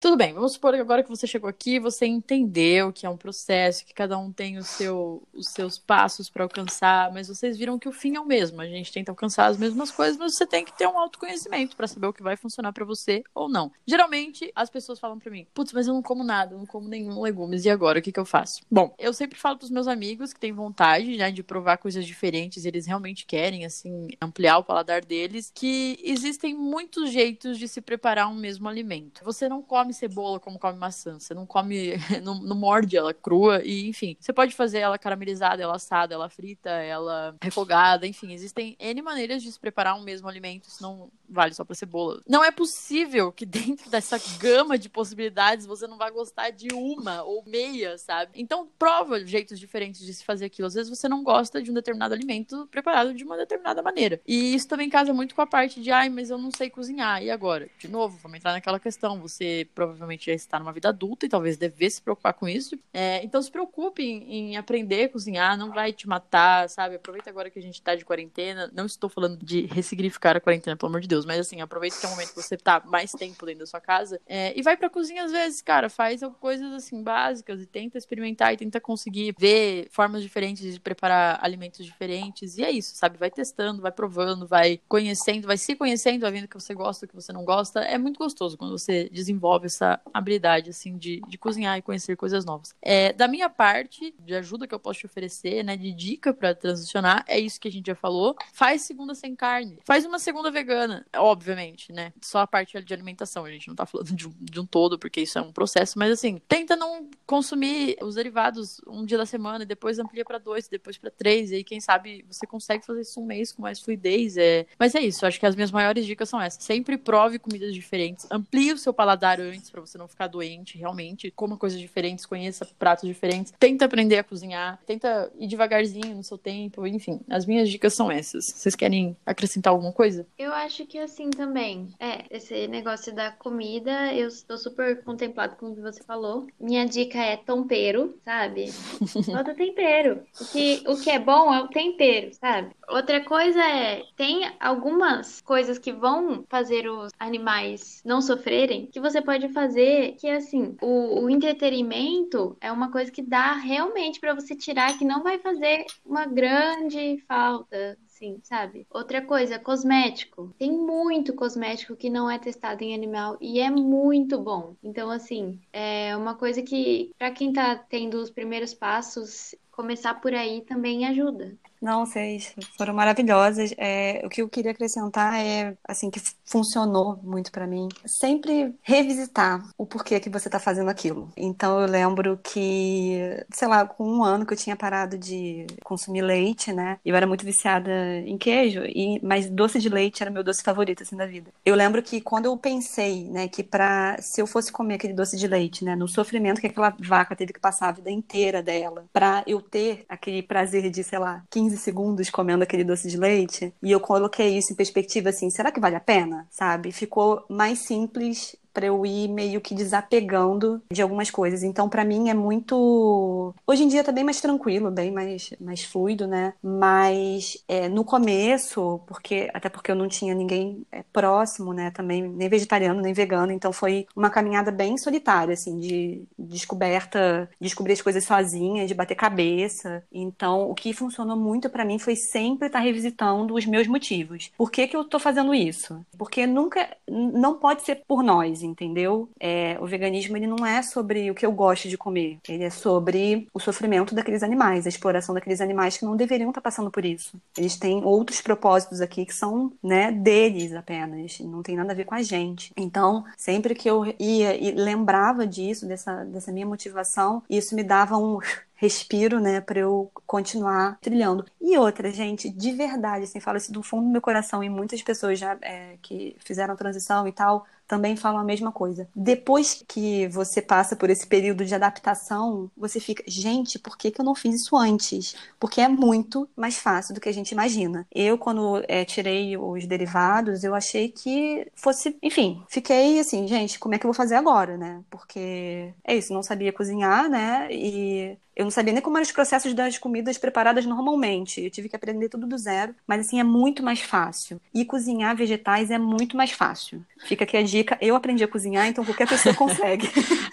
A: Tudo bem, vamos supor que agora que você chegou aqui, você entendeu que é um processo, que cada um tem o seu, os seus passos para alcançar, mas vocês viram que o fim é o mesmo. A gente tenta alcançar as mesmas coisas, mas você tem que ter um autoconhecimento para saber o que vai funcionar para você ou não. Geralmente, as pessoas falam para mim: "Putz, mas eu não como nada, não como nenhum legumes, e agora o que que eu faço?". Bom, eu sempre falo pros meus amigos que têm vontade, né, de provar coisas diferentes, eles realmente querem assim ampliar o paladar deles, que existem muitos jeitos de se preparar um mesmo alimento. Você não come come cebola como come maçã. Você não come, não, não, morde ela crua. E, enfim, você pode fazer ela caramelizada, ela assada, ela frita, ela refogada. Enfim, existem N maneiras de se preparar um mesmo alimento. Isso não vale só pra cebola. Não é possível que dentro dessa gama de possibilidades você não vá gostar de uma ou meia, sabe? Então, prova jeitos diferentes de se fazer aquilo. Às vezes você não gosta de um determinado alimento preparado de uma determinada maneira. E isso também casa muito com a parte de, ai, mas eu não sei cozinhar. E agora? De novo, vamos entrar naquela questão. Você provavelmente já está numa vida adulta e talvez devesse se preocupar com isso. É, então se preocupe em, em, aprender a cozinhar, não vai te matar, sabe? Aproveita agora que a gente está de quarentena. Não estou falando de ressignificar a quarentena, pelo amor de Deus, mas assim, aproveita que é um momento que você está mais tempo dentro da sua casa é, e vai pra cozinha às vezes, cara. Faz coisas assim básicas e tenta experimentar e tenta conseguir ver formas diferentes de preparar alimentos diferentes. E é isso, sabe? Vai testando, vai provando, vai conhecendo, vai se conhecendo, vai vendo o que você gosta, o que você não gosta. É muito gostoso quando você desenvolve essa habilidade, assim, de, de cozinhar e conhecer coisas novas. É, da minha parte, de ajuda que eu posso te oferecer, né, de dica para transicionar, é isso que a gente já falou. Faz segunda sem carne. Faz uma segunda vegana, obviamente, né? Só a parte de alimentação, a gente não tá falando de um, de um todo, porque isso é um processo, mas assim, tenta não consumir os derivados um dia da semana e depois amplia para dois, depois para três, e aí quem sabe você consegue fazer isso um mês com mais fluidez. É... Mas é isso, acho que as minhas maiores dicas são essas. Sempre prove comidas diferentes, amplie o seu paladar antes antes para você não ficar doente, realmente. Coma coisas diferentes, conheça pratos diferentes. Tenta aprender a cozinhar, tenta ir devagarzinho no seu tempo, enfim. As minhas dicas são essas. Vocês querem acrescentar alguma coisa?
C: Eu acho que assim também. É, esse negócio da comida, eu estou super contemplado com o que você falou. Minha dica é tompeiro, sabe? Bota tempero. O que, o que é bom é o tempero, sabe? Outra coisa é, tem algumas coisas que vão fazer os animais não sofrerem, que você pode fazer, que assim, o, o entretenimento é uma coisa que dá realmente para você tirar, que não vai fazer uma grande falta, Sim, sabe? Outra coisa, cosmético. Tem muito cosmético que não é testado em animal e é muito bom. Então, assim, é uma coisa que, para quem tá tendo os primeiros passos, começar por aí também ajuda.
B: Não, vocês foram maravilhosas. É, o que eu queria acrescentar é, assim, que funcionou muito para mim. Sempre revisitar o porquê que você tá fazendo aquilo. Então eu lembro que, sei lá, com um ano que eu tinha parado de consumir leite, né? Eu era muito viciada em queijo, e, mas doce de leite era meu doce favorito, assim, da vida. Eu lembro que quando eu pensei, né, que pra, se eu fosse comer aquele doce de leite, né, no sofrimento que aquela vaca teve que passar a vida inteira dela, pra eu ter aquele prazer de, sei lá, 15 segundos comendo aquele doce de leite. E eu coloquei isso em perspectiva assim, será que vale a pena? Sabe? Ficou mais simples para eu ir meio que desapegando de algumas coisas. Então, para mim é muito. Hoje em dia tá bem mais tranquilo, bem mais, mais fluido, né? Mas é, no começo, porque até porque eu não tinha ninguém é, próximo, né? Também nem vegetariano nem vegano, então foi uma caminhada bem solitária, assim, de descoberta, descobrir as coisas sozinha, de bater cabeça. Então, o que funcionou muito para mim foi sempre estar tá revisitando os meus motivos. Por que que eu tô fazendo isso? Porque nunca, não pode ser por nós entendeu? É, o veganismo ele não é sobre o que eu gosto de comer, ele é sobre o sofrimento daqueles animais, a exploração daqueles animais que não deveriam estar passando por isso. Eles têm outros propósitos aqui que são, né, deles apenas, não tem nada a ver com a gente. Então, sempre que eu ia e lembrava disso, dessa, dessa minha motivação, isso me dava um respiro, né, para eu continuar trilhando. E outra, gente, de verdade, assim, falo isso do fundo do meu coração e muitas pessoas já é, que fizeram transição e tal também falam a mesma coisa. Depois que você passa por esse período de adaptação, você fica, gente, por que, que eu não fiz isso antes? Porque é muito mais fácil do que a gente imagina. Eu, quando é, tirei os derivados, eu achei que fosse, enfim, fiquei assim, gente, como é que eu vou fazer agora, né? Porque é isso, não sabia cozinhar, né? E eu não sabia nem como eram os processos das comidas preparadas normalmente. Eu tive que aprender tudo do zero. Mas, assim, é muito mais fácil. E cozinhar vegetais é muito mais fácil. Fica aqui a dica. Eu aprendi a cozinhar, então qualquer pessoa consegue.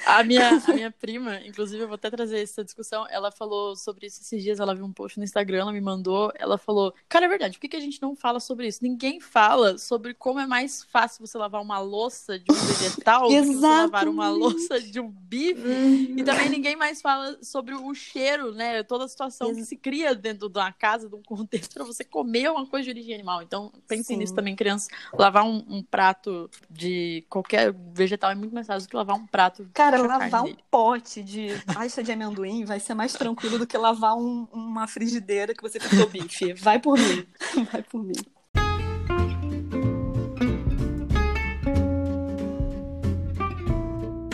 A: a, minha, a minha prima, inclusive, eu vou até trazer essa discussão. Ela falou sobre isso esses dias. Ela viu um post no Instagram, ela me mandou. Ela falou: Cara, é verdade, por que, que a gente não fala sobre isso? Ninguém fala sobre como é mais fácil você lavar uma louça de um vegetal do que você lavar uma louça de um bife. E também ninguém mais fala sobre o cheiro, né? Toda a situação que se cria dentro de uma casa, de um contexto, para você comer uma coisa de origem animal. Então, pensem Sim. nisso também, crianças. Lavar um, um, prato de qualquer vegetal é muito mais fácil do que lavar um prato.
B: Cara, lavar um dele. pote de pasta de amendoim vai ser mais tranquilo do que lavar um, uma frigideira que você fritou bife. Vai por mim. Vai por mim.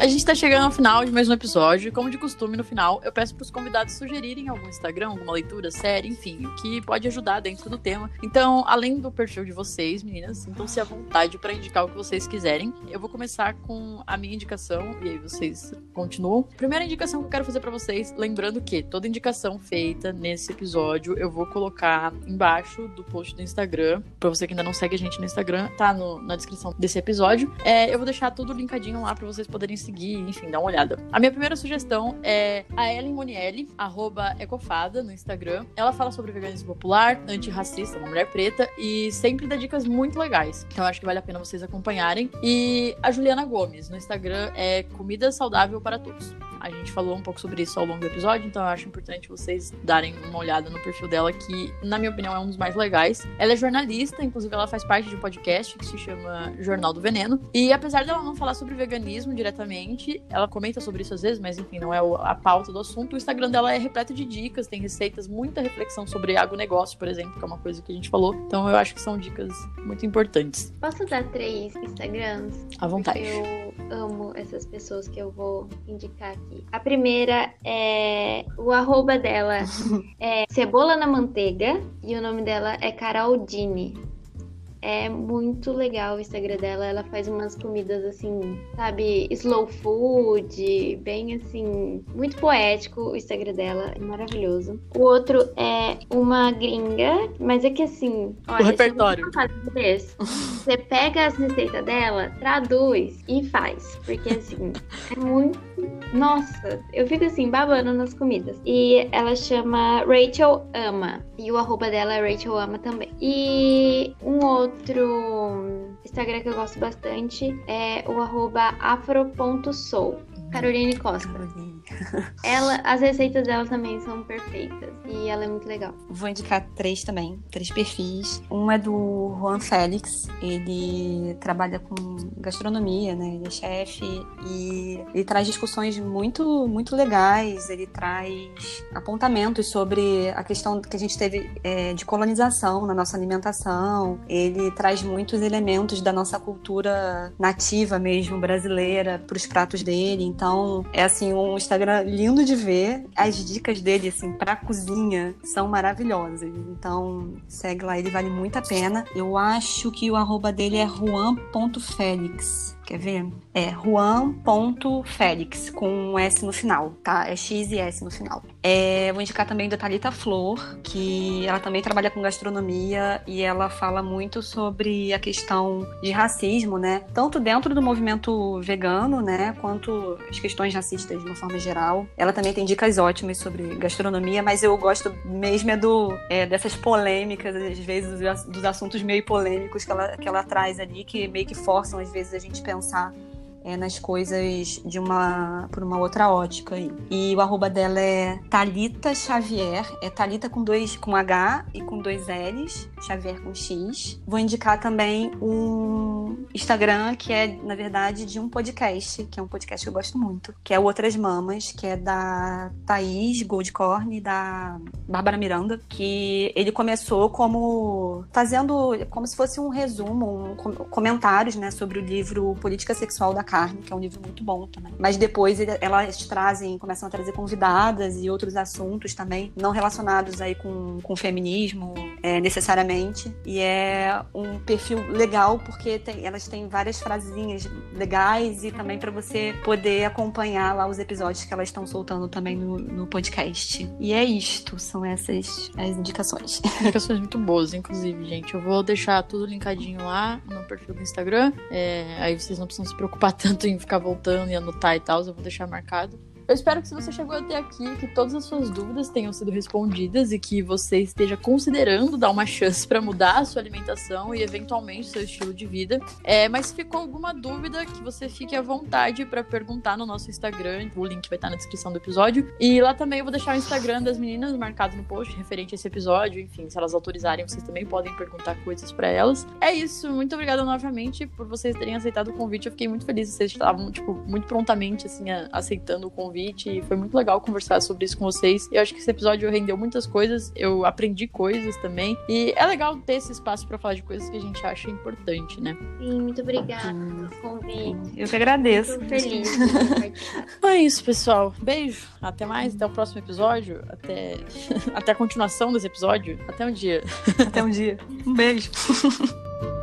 A: A gente tá chegando ao final de mais um episódio. Como de costume, no final, eu peço pros convidados sugerirem algum Instagram, alguma leitura, série, enfim, o que pode ajudar dentro do tema. Então, além do perfil de vocês, meninas, sintam-se à vontade para indicar o que vocês quiserem. Eu vou começar com a minha indicação e aí vocês continuam. Primeira indicação que eu quero fazer para vocês, lembrando que toda indicação feita nesse episódio eu vou colocar embaixo do post do Instagram. Para você que ainda não segue a gente no Instagram, tá no, na descrição desse episódio. É, eu vou deixar tudo linkadinho lá para vocês poderem seguir seguir, enfim, dar uma olhada. A minha primeira sugestão é a Ellen Monielli, arroba Ecofada, no Instagram. Ela fala sobre veganismo popular, antirracista, uma mulher preta, e sempre dá dicas muito legais. Então acho que vale a pena vocês acompanharem. E a Juliana Gomes, no Instagram, é Comida Saudável para Todos. A gente falou um pouco sobre isso ao longo do episódio, então eu acho importante vocês darem uma olhada no perfil dela, que, na minha opinião, é um dos mais legais. Ela é jornalista, inclusive ela faz parte de um podcast que se chama Jornal do Veneno. E apesar dela não falar sobre veganismo diretamente, ela comenta sobre isso às vezes, mas enfim, não é a pauta do assunto. O Instagram dela é repleto de dicas, tem receitas, muita reflexão sobre agronegócio, por exemplo, que é uma coisa que a gente falou. Então eu acho que são dicas muito importantes.
C: Posso dar três Instagrams?
A: À vontade.
C: Eu amo essas pessoas que eu vou indicar aqui. A primeira é o arroba dela é Cebola na Manteiga e o nome dela é Carol Dini. É muito legal o Instagram dela. Ela faz umas comidas assim, sabe, slow food, bem assim, muito poético o Instagram dela. É maravilhoso. O outro é uma gringa, mas é que assim,
A: olha, o repertório.
C: Você pega as receitas dela, traduz e faz. Porque assim, é muito. Nossa, eu fico assim, babando nas comidas. E ela chama Rachel Ama. E o arroba dela é Rachel Ama também. E um outro Instagram que eu gosto bastante é o arroba afro.soul. Caroline Costa. Ela, as receitas dela também são perfeitas e ela é muito legal.
B: Vou indicar três também, três perfis. Um é do Juan Félix, ele trabalha com gastronomia, né? Ele é chefe e ele traz discussões muito, muito legais. Ele traz apontamentos sobre a questão que a gente teve é, de colonização na nossa alimentação. Ele traz muitos elementos da nossa cultura nativa mesmo brasileira para os pratos dele. Então é assim um Instagram lindo de ver. As dicas dele, assim, pra cozinha são maravilhosas. Então, segue lá, ele vale muito a pena. Eu acho que o arroba dele é juan.felix. Quer ver? É juan.felix, com um S no final, tá? É X e S no final. É, vou indicar também da Thalita Flor, que ela também trabalha com gastronomia e ela fala muito sobre a questão de racismo, né? Tanto dentro do movimento vegano, né? Quanto as questões racistas de uma forma geral. Ela também tem dicas ótimas sobre gastronomia, mas eu gosto mesmo é, do, é dessas polêmicas, às vezes, dos assuntos meio polêmicos que ela, que ela traz ali, que meio que forçam, às vezes, a gente pensar pensar é, nas coisas de uma por uma outra ótica aí. E o arroba dela é Talita Xavier, é Talita com dois com H e com dois L's, Xavier com X. Vou indicar também um Instagram que é na verdade de um podcast, que é um podcast que eu gosto muito, que é Outras Mamas, que é da Thaís Goldcorn e da Bárbara Miranda, que ele começou como fazendo como se fosse um resumo, um, comentários, né, sobre o livro Política Sexual da carne, que é um livro muito bom também. Mas depois elas trazem, começam a trazer convidadas e outros assuntos também, não relacionados aí com, com feminismo é, necessariamente. E é um perfil legal porque tem, elas têm várias frasinhas legais e também para você poder acompanhar lá os episódios que elas estão soltando também no, no podcast. E é isto, são essas as indicações.
A: Indicações muito boas, inclusive, gente. Eu vou deixar tudo linkadinho lá no perfil do Instagram. É, aí vocês não precisam se preocupar tanto em ficar voltando e anotar e tal, eu vou deixar marcado. Eu espero que se você chegou até aqui, que todas as suas dúvidas tenham sido respondidas e que você esteja considerando dar uma chance para mudar a sua alimentação e eventualmente seu estilo de vida. É, mas se ficou alguma dúvida, que você fique à vontade para perguntar no nosso Instagram. O link vai estar na descrição do episódio. E lá também eu vou deixar o Instagram das meninas marcado no post referente a esse episódio. Enfim, se elas autorizarem, vocês também podem perguntar coisas para elas. É isso. Muito obrigada novamente por vocês terem aceitado o convite. Eu fiquei muito feliz. Vocês estavam, tipo, muito prontamente, assim, aceitando o convite convite. Foi muito legal conversar sobre isso com vocês. Eu acho que esse episódio rendeu muitas coisas. Eu aprendi coisas também. E é legal ter esse espaço para falar de coisas que a gente acha importante, né?
C: Sim, muito obrigada pelo convite.
B: Eu que agradeço.
C: Muito feliz.
A: então é isso, pessoal. Beijo. Até mais. Até o próximo episódio. Até, até a continuação desse episódio. Até um dia.
B: Até um dia. Um beijo.